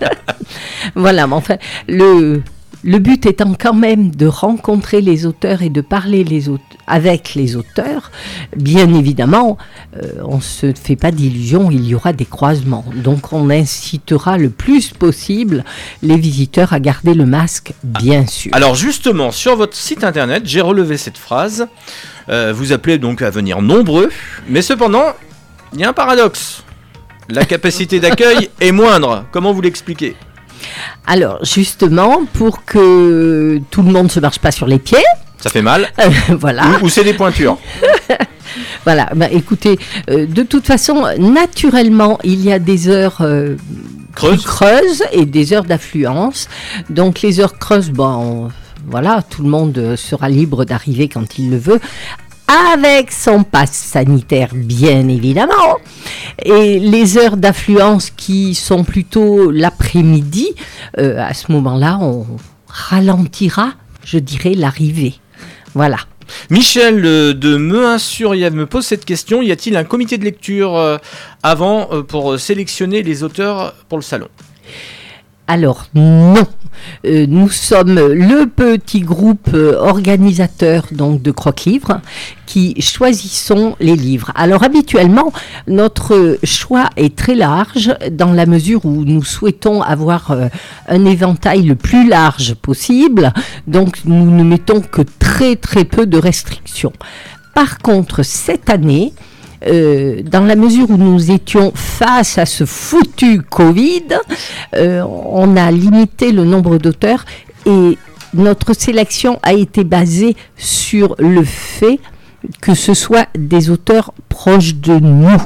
voilà, mais enfin, le, le but étant quand même de rencontrer les auteurs et de parler les avec les auteurs, bien évidemment, euh, on ne se fait pas d'illusions, il y aura des croisements. Donc on incitera le plus possible les visiteurs à garder le masque, bien sûr. Alors justement, sur votre site internet, j'ai relevé cette phrase. Euh, vous appelez donc à venir nombreux, mais cependant, il y a un paradoxe. La capacité d'accueil est moindre. Comment vous l'expliquez? Alors justement, pour que tout le monde ne se marche pas sur les pieds, Ça fait mal. voilà. Ou, ou c'est des pointures. Voilà, bah, écoutez, euh, de toute façon, naturellement, il y a des heures euh, Creuses. creuses et des heures d'affluence. Donc les heures creuses, bon, voilà, tout le monde euh, sera libre d'arriver quand il le veut. Avec son passe sanitaire, bien évidemment. Et les heures d'affluence qui sont plutôt l'après-midi, euh, à ce moment-là, on ralentira, je dirais, l'arrivée. Voilà. Michel euh, de Mehun-sur-Yèvre me pose cette question. Y a-t-il un comité de lecture euh, avant pour sélectionner les auteurs pour le salon? Alors non, Euh, nous sommes le petit groupe euh, organisateur donc de croque-livres qui choisissons les livres. Alors habituellement, notre choix est très large dans la mesure où nous souhaitons avoir euh, un éventail le plus large possible. Donc nous ne mettons que très très peu de restrictions. Par contre, cette année, euh, dans la mesure où nous étions face à ce foutu Covid, euh, on a limité le nombre d'auteurs et notre sélection a été basée sur le fait que ce soit des auteurs proches de nous.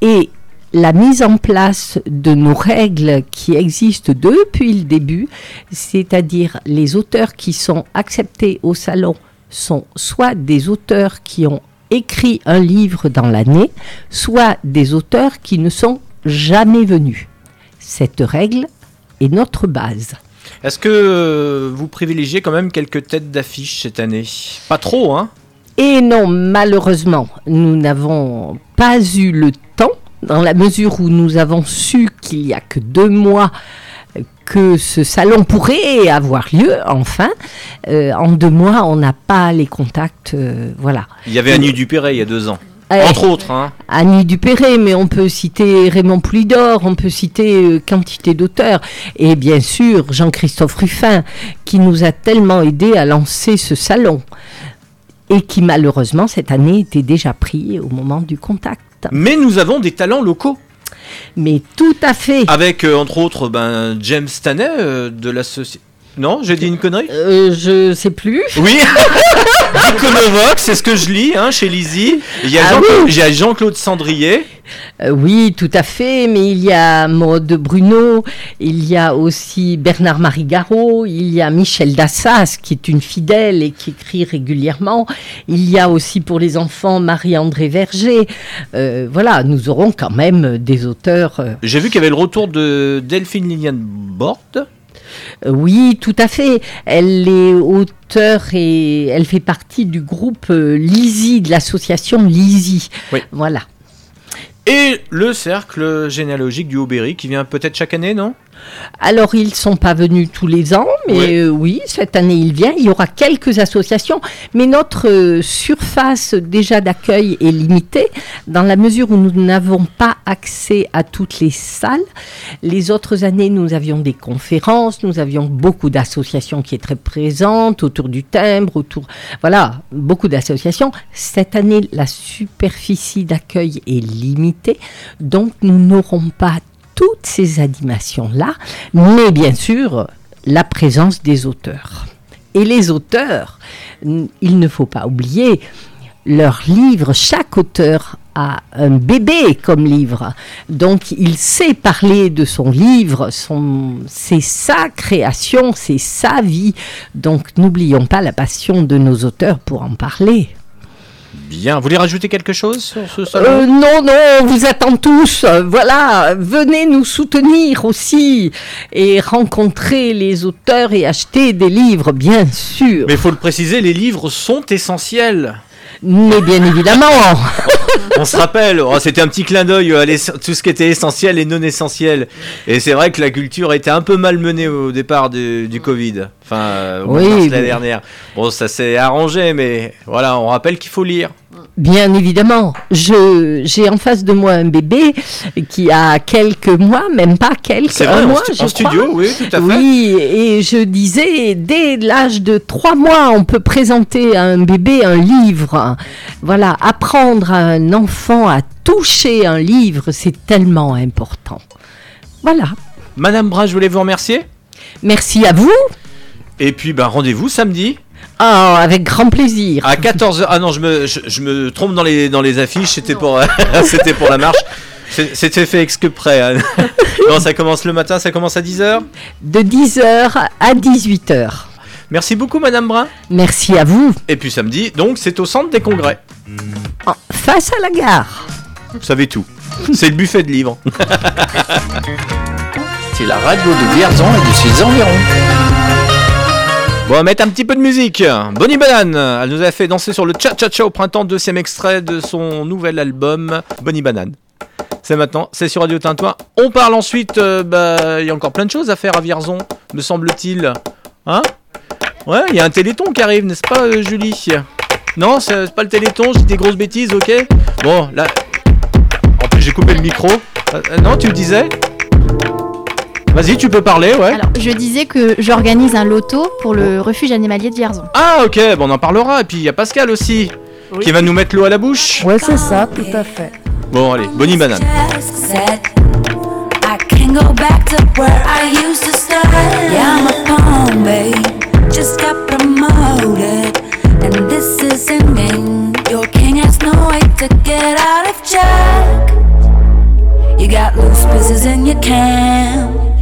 Et la mise en place de nos règles qui existent depuis le début, c'est-à-dire les auteurs qui sont acceptés au salon sont soit des auteurs qui ont écrit un livre dans l'année, soit des auteurs qui ne sont jamais venus. Cette règle est notre base. Est-ce que euh, vous privilégiez quand même quelques têtes d'affiche cette année? Pas trop, hein? Et non, malheureusement, nous n'avons pas eu le temps, dans la mesure où nous avons su qu'il n'y a que deux mois que ce salon pourrait avoir lieu, enfin. Euh, en deux mois, on n'a pas les contacts, euh, voilà. Il y avait Annie Dupéret il y a deux ans. Euh, Entre autres, hein. Annie Dupéré, mais on peut citer Raymond Poulidor, on peut citer euh, quantité d'auteurs, et bien sûr Jean-Christophe Ruffin, qui nous a tellement aidé à lancer ce salon, et qui malheureusement cette année était déjà pris au moment du contact. Mais nous avons des talents locaux. Mais tout à fait. Avec, euh, entre autres, ben, James Stanley euh, de la société. Non, j'ai dit une connerie? Euh, je sais plus. Oui Iconovox, c'est ce que je lis hein, chez Lizzie. Il y a Ah Jean- oui. Jean-Claude Sandrier. Euh, oui, tout à fait, mais il y a Maud Bruno, il y a aussi Bernard-Marie Garot, il y a Michel Dassas, qui est une fidèle et qui écrit régulièrement, il y a aussi pour les enfants Marie-André Verger. Euh, voilà, nous aurons quand même des auteurs. euh, J'ai vu qu'il y avait le retour de Delphine Liliane Borde. Oui, tout à fait. Elle est auteure et elle fait partie du groupe euh, Lizzie, de l'association. Oui. Voilà. Et le cercle généalogique du Haut-Berry qui vient peut-être chaque année, non? Alors, ils ne sont pas venus tous les ans, mais euh, oui, cette année, il vient. Il y aura quelques associations, mais notre euh, surface déjà d'accueil est limitée dans la mesure où nous n'avons pas accès à toutes les salles. Les autres années, nous avions des conférences, nous avions beaucoup d'associations qui étaient très présentes autour du timbre, autour... Voilà, beaucoup d'associations. Cette année, la superficie d'accueil est limitée, donc nous n'aurons pas toutes ces animations-là, mais bien sûr la présence des auteurs. Et les auteurs, il ne faut pas oublier leurs livres, chaque auteur a un bébé comme livre. Donc il sait parler de son livre, son, c'est sa création, c'est sa vie. Donc n'oublions pas la passion de nos auteurs pour en parler. Bien. Vous voulez rajouter quelque chose sur ce salon? Euh, non, non, on vous attend tous. Voilà, venez nous soutenir aussi et rencontrer les auteurs et acheter des livres, bien sûr. Mais il faut le préciser, les livres sont essentiels. Mais bien évidemment. On se rappelle, oh, c'était un petit clin d'œil à tout ce qui était essentiel et non essentiel. Et c'est vrai que la culture était un peu malmenée au départ du, du Covid. Enfin, au de Oui, mais- l'année dernière. Bon, ça s'est arrangé, mais voilà, on rappelle qu'il faut lire. Bien évidemment, je j'ai en face de moi un bébé qui a quelques mois, même pas quelques, un en mois, je en studio, oui, tout à fait. Oui, et je disais, dès l'âge de trois mois, on peut présenter à un bébé un livre. Voilà, apprendre à un enfant à toucher un livre, c'est tellement important. Voilà. Madame Bras, je voulais vous remercier. Merci à vous. Et puis, ben, rendez-vous samedi. Ah, avec grand plaisir. À 14h. Ah non, je me, je, je me trompe dans les, dans les affiches. C'était pour, c'était pour la marche. C'était fait exprès. hein. non, ça commence le matin, ça commence à 10h. De 10h à 18h. Merci beaucoup, Madame Brun. Merci à vous. Et puis samedi, donc, c'est au centre des congrès. Face à la gare. Vous savez tout. C'est le buffet de livres. C'est la radio de Vierzon et de ses environs. Bon, on va mettre un petit peu de musique. Bonnie Banane, elle nous a fait danser sur le Cha Cha Cha au printemps, deuxième extrait de son nouvel album Bonnie Banane. C'est maintenant, c'est sur Radio Tintouin. On parle ensuite, euh, bah, il y a encore plein de choses à faire à Vierzon, me semble-t-il. Hein? Ouais, il y a un téléthon qui arrive, n'est-ce pas, euh, Julie? Non, c'est pas le téléthon, dis des grosses bêtises, ok? Bon, là. En plus, j'ai coupé le micro. Euh, non, tu le disais? Vas-y, tu peux parler, ouais. Alors, je disais que j'organise un loto pour le refuge animalier de Vierzon. Ah ok, bon, on en parlera. Et puis il y a Pascal aussi, qui va nous mettre l'eau à la bouche. Ouais, c'est ça, tout à fait. Bon, allez, Bonnie Banane. said I can go back to where I used to start. Yeah, I'm a pawn, babe. Just got promoted, and this is ending. Your king has no way to get out of check. You got loose pieces in your camp.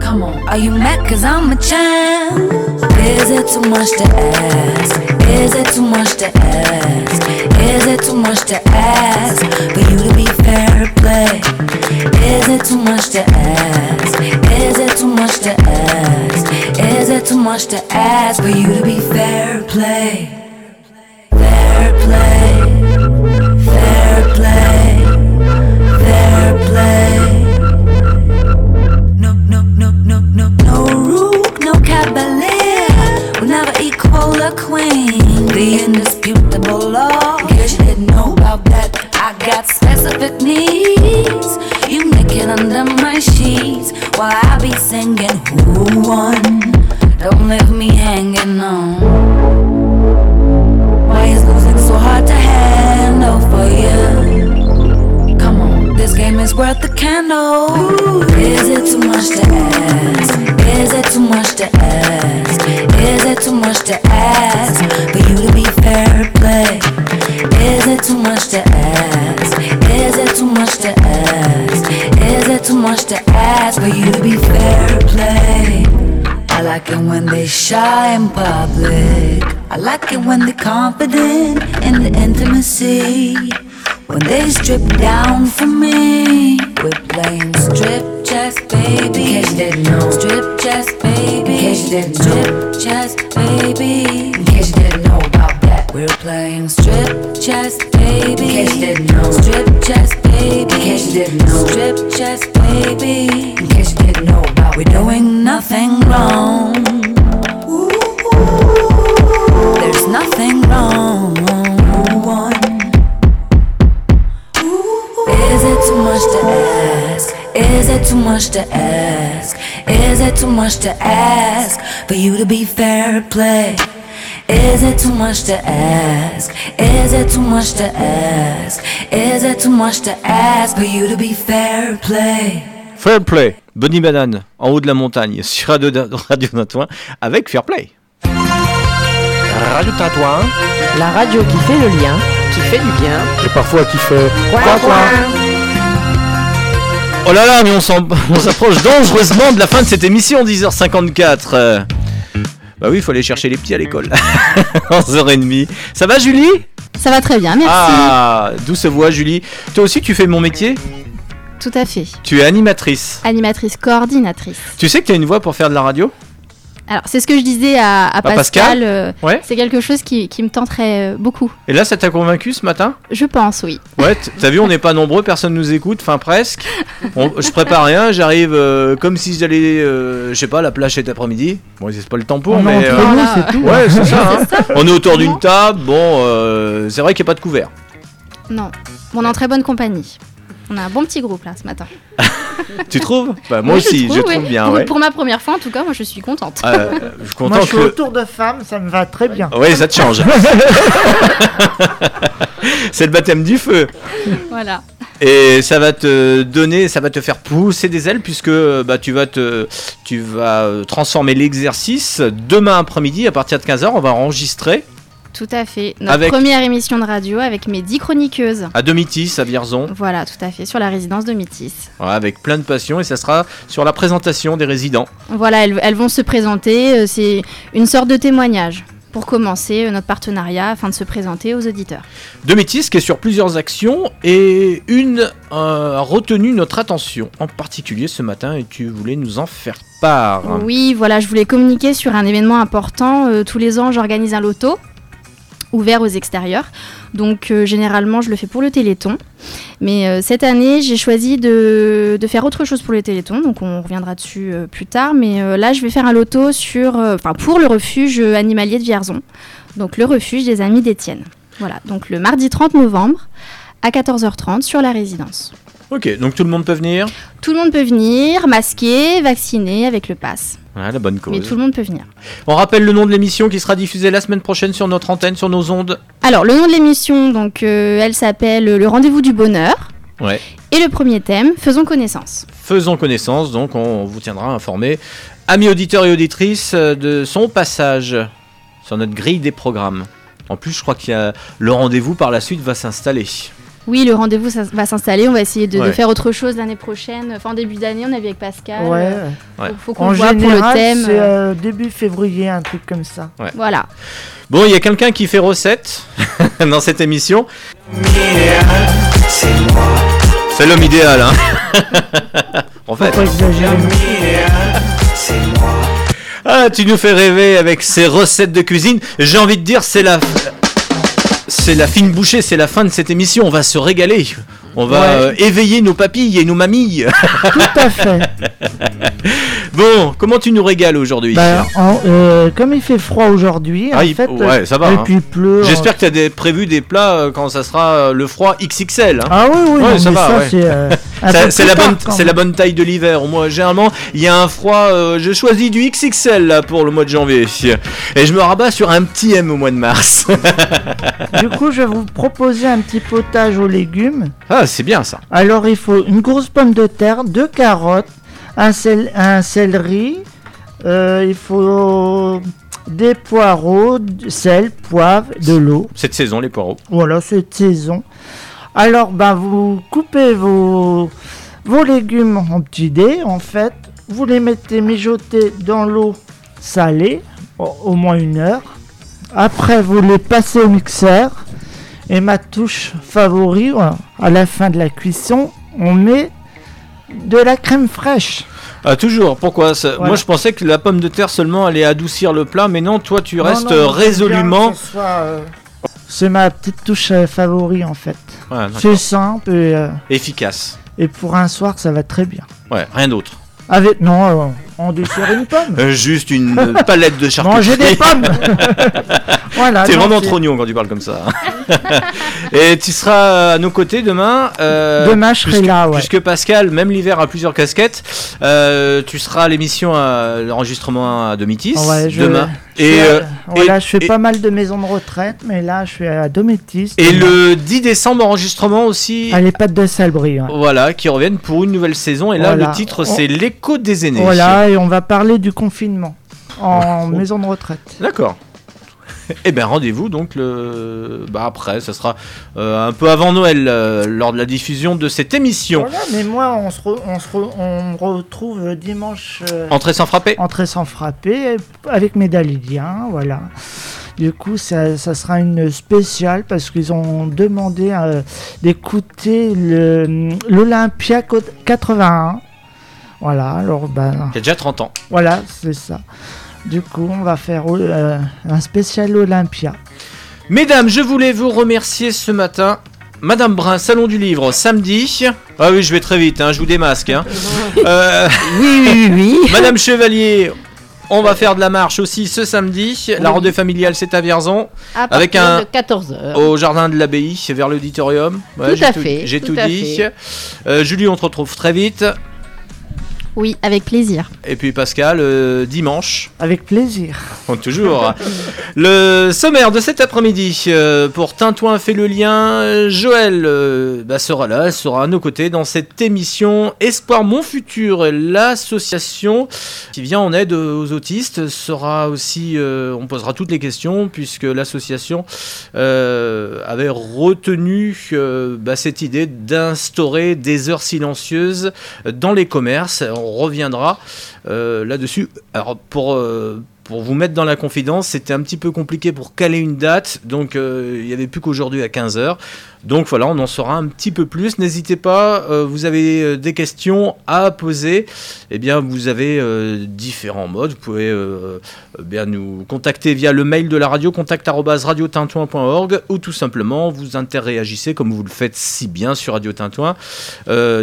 Come on, are you mad? Cause I'm a champ. Is it too much to ask? Is it too much to ask? Is it too much to ask for you to be fair play? Is it too much to ask? Is it too much to ask? Is it too much to ask for you to be fair play? Fair play, fair play, fair play. The indisputable law. Case you didn't know about that, I got specific needs. You naked under my sheets while I be singing who won. Don't leave me hanging on. Why is losing so hard to handle for you? Come on, this game is worth the candle. Is it too much to ask? Is it too much to ask? Is it too much to ask for you to be fair play? Is it too much to ask? Is it too much to ask? Is it too much to ask for you to be fair play? I like it when they shy in public. I like it when they're confident in the intimacy. When they strip down for me, we're playing strip chess, baby. In case you didn't know, strip chess, baby. In case you didn't know, strip chess, baby. In case you didn't know about that, we're playing strip chess, baby. In case you didn't know, strip chess, baby. In case you didn't know, strip chess, baby. In case you didn't know about, we're doing nothing wrong. Much to ask? Is it too much to ask for you to be fair play? Is it too much to ask? Is it too much to ask? Is it too much to ask for you to be fair play? Fair Play, Bonnie Banane, en haut de la montagne, sur Radio, Radio Tintouin, avec Fair Play. Radio Tintouin. La radio qui fait le lien, qui fait du bien. Et parfois qui fait Quoi, quoi Oh là là, mais on s'approche dangereusement de la fin de cette émission, 10h54. Euh, Bah oui, il faut aller chercher les petits à l'école. 11h30. Ça va, Julie? Ça va très bien, merci. Ah, douce voix, Julie? Toi aussi, tu fais mon métier? Tout à fait. Tu es animatrice. Animatrice, coordinatrice. Tu sais que tu as une voix pour faire de la radio? Alors, c'est ce que je disais à, à Bah, Pascal. Pascal euh, Ouais. C'est quelque chose qui, qui me tenterait euh, beaucoup. Et là, ça t'a convaincu ce matin? Je pense, oui. Ouais, t'as vu, on n'est pas nombreux, personne nous écoute, enfin presque. On- je prépare rien, j'arrive euh, comme si j'allais, euh, je sais pas, à la plage cet après-midi. Bon, c'est pas le temps pour, On mais. c'est tout. Ouais, c'est ça. hein. C'est ça. On est autour d'une table, bon, euh, c'est vrai qu'il n'y a pas de couvert. Non, on est en très bonne compagnie. On a un bon petit groupe là ce matin. Tu trouves? Bah, moi Oui, aussi, je trouve, oui. bien, Pour, ouais. pour ma première fois, en tout cas, moi je suis contente. Euh, je suis content Moi, je suis que. autour de femmes, ça me va très bien. Oui, ça te change. c'est le baptême du feu. voilà. Et ça va te donner, ça va te faire pousser des ailes puisque bah, tu vas te, tu vas euh, transformer l'exercice demain après-midi à partir de 15h. On va enregistrer Tout à fait. Notre Avec- première émission de radio avec mes 10 chroniqueuses. à Domitis, à Vierzon, Voilà, tout à fait, sur la résidence de Métis. Voilà, avec plein de passion et ça sera sur la présentation des résidents. Voilà, elles, elles vont se présenter. euh, C'est une sorte de témoignage pour commencer euh, notre partenariat afin de se présenter aux auditeurs. Domitis qui est sur plusieurs actions et une euh, a retenu notre attention en particulier ce matin et tu voulais nous en faire part. Oui, voilà, je voulais communiquer sur un événement important. Euh, tous les ans, j'organise un loto ouvert aux extérieurs. Donc euh, généralement, je le fais pour le Téléthon. Mais euh, cette année, j'ai choisi de, faire autre chose pour le Téléthon. Donc on reviendra dessus euh, plus tard. Mais là, je vais faire un loto sur, pour le refuge animalier de Vierzon. Donc le refuge des amis d'Étienne. Voilà, donc le mardi 30 novembre à 14h30 sur la résidence. Ok, donc tout le monde peut venir. Tout le monde peut venir, masqué, vacciné avec le pass. Voilà, la bonne cause. Mais tout le monde peut venir. On rappelle le nom de l'émission qui sera diffusée la semaine prochaine sur notre antenne, sur nos ondes. Alors, le nom de l'émission, donc, euh, elle s'appelle Le rendez-vous du bonheur. Ouais. Et le premier thème, faisons connaissance. Faisons connaissance, donc on vous tiendra informé, amis auditeurs et auditrices, euh, de son passage sur notre grille des programmes. En plus, je crois qu'il y a le rendez-vous par la suite va s'installer. Oui, le rendez-vous va s'installer. On va essayer de, faire autre chose l'année prochaine. Enfin, en début d'année, on a vu avec Pascal. Ouais. euh, Ouais. Faut, faut qu'on voit pour le thème. c'est euh, début février, un truc comme ça. Ouais. Voilà. Bon, il y a quelqu'un qui fait recette dans cette émission. C'est l'homme idéal, hein En fait. Ah, tu nous fais rêver avec ces recettes de cuisine. J'ai envie de dire, c'est la, c'est la fine bouchée, c'est la fin de cette émission. On va se régaler. On va Ouais. euh, éveiller nos papilles et nos mamies. Tout à fait. bon, comment tu nous régales aujourd'hui Bah, en- euh, comme il fait froid aujourd'hui, Ah, en il- fait, ouais, ça va. et hein. puis il pleut. J'espère que tu as des, prévu des plats euh, quand ça sera le froid XXL. hein. Ah oui, oui, Ouais, non, ça va. ça, c'est, euh, la bonne, quand c'est même. la bonne taille de l'hiver. Moi, généralement, il y a un froid. je choisis du XXL là, pour le mois de janvier, et je me rabats sur un petit M au mois de mars. Du coup, je vais vous proposer un petit potage aux légumes. ah, c'est bien ça. Alors, il faut une grosse pomme de terre, deux carottes, un, cél- un céleri, euh, il faut des poireaux, du sel, poivre, de l'eau. Cette saison, les poireaux. Voilà, cette saison. Alors, ben, vous coupez vos, vos légumes en petits dés, en fait. Vous les mettez mijoter dans l'eau salée, au, au moins une heure. Après, vous les passez au mixeur. Et ma touche favori, voilà, à la fin de la cuisson, on met de la crème fraîche. Ah, toujours. Pourquoi? Ça- Voilà. Moi, je pensais que la pomme de terre seulement allait adoucir le plat, mais non, toi, tu Non, restes non, résolument. euh, C'est ma petite touche euh, favori en fait. Ouais, d'accord. C'est simple et, euh, Efficace. et pour un soir ça va très bien. Ouais, rien d'autre. Avec non, euh, on dessert une pomme. Euh, juste une euh, palette de charcuterie. Manger des pommes. voilà. T'es vraiment trognon quand tu parles comme ça. Et tu seras à nos côtés demain. euh, Demain, je serai puisque- là, ouais. Puisque Pascal, même l'hiver, a plusieurs casquettes. Euh, tu seras à l'émission, à l'enregistrement à Domitis Ouais, je- demain. je Et, euh, voilà, et- je fais et- pas mal de maisons de retraite, mais là je suis à Dométis. Et demain. le 10 décembre, enregistrement aussi. à l'EHPAD de Salbris. ouais. Voilà, qui reviennent pour une nouvelle saison. Et là, Voilà. le titre, c'est L'écho des aînés. Voilà, et on va parler du confinement en Oh. maison de retraite. D'accord. Eh bien, rendez-vous donc le... bah, après, ça sera euh, un peu avant Noël euh, lors de la diffusion de cette émission. Voilà, mais moi, on se, re- on se re- on retrouve dimanche. euh, Entrée sans frapper Entrée sans frapper, avec mes Dalidiens, voilà. Du coup, ça, ça sera une spéciale parce qu'ils ont demandé euh, d'écouter l'Olympia co- 81. Voilà, alors ben. Qui a déjà 30 ans. Voilà, c'est ça. Du coup, on va faire euh, un spécial Olympia. Mesdames, je voulais vous remercier ce matin. Madame Brun, Salon du Livre, samedi. Ah oui, je vais très vite, hein, je vous démasque. Hein. Euh, Oui, oui, oui. Madame Chevalier, on va faire de la marche aussi ce samedi. La rendez familiale, c'est à Vierzon. À avec un de 14h. au jardin de l'abbaye, vers l'auditorium. Tout j'ai à fait, J'ai tout dit. Euh, Julie, on te retrouve très vite. Oui, avec plaisir. Et puis Pascal, euh, dimanche. Avec plaisir. Bon, toujours. le sommaire de cet après-midi euh, pour Tintouin fait le lien. Joël euh, bah, sera là, elle sera à nos côtés dans cette émission Espoir Mon Futur. L'association qui vient en aide aux autistes sera aussi. euh, on posera toutes les questions puisque l'association euh, avait retenu euh, bah, cette idée d'instaurer des heures silencieuses dans les commerces. On reviendra euh, là-dessus. Alors pour euh, pour vous mettre dans la confidence, c'était un petit peu compliqué pour caler une date, donc euh, il n'y avait plus qu'aujourd'hui à 15h. Donc voilà, on en saura un petit peu plus. N'hésitez pas, euh, vous avez euh, des questions à poser. Eh bien, vous avez euh, différents modes. Vous pouvez bien nous contacter via le mail de la radio, contact@radiotintouin.org ou tout simplement vous interréagissez comme vous le faites si bien sur Radio Tintouin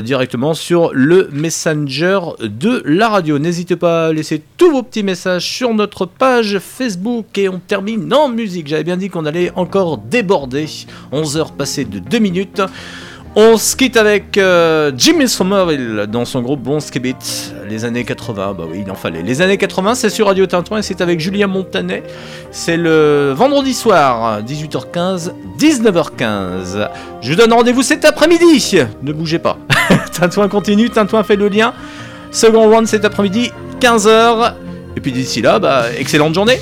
directement sur le messenger de la radio. N'hésitez pas à laisser tous vos petits messages sur notre page Facebook et on termine en musique. J'avais bien dit qu'on allait encore déborder. 11 heures passées de 2 minutes. On se quitte avec euh, Jimmy Somerville dans son groupe Bon Skibit, les années 80, bah oui, il en fallait. Les années 80, c'est sur Radio Tintouin et c'est avec Julien Montanet. C'est le vendredi soir, 18h15, 19h15. Je donne rendez-vous cet après-midi. Ne bougez pas. Tintouin continue, Tintouin fait le lien. Second round cet après-midi, 15h. Et puis d'ici là, bah, excellente journée.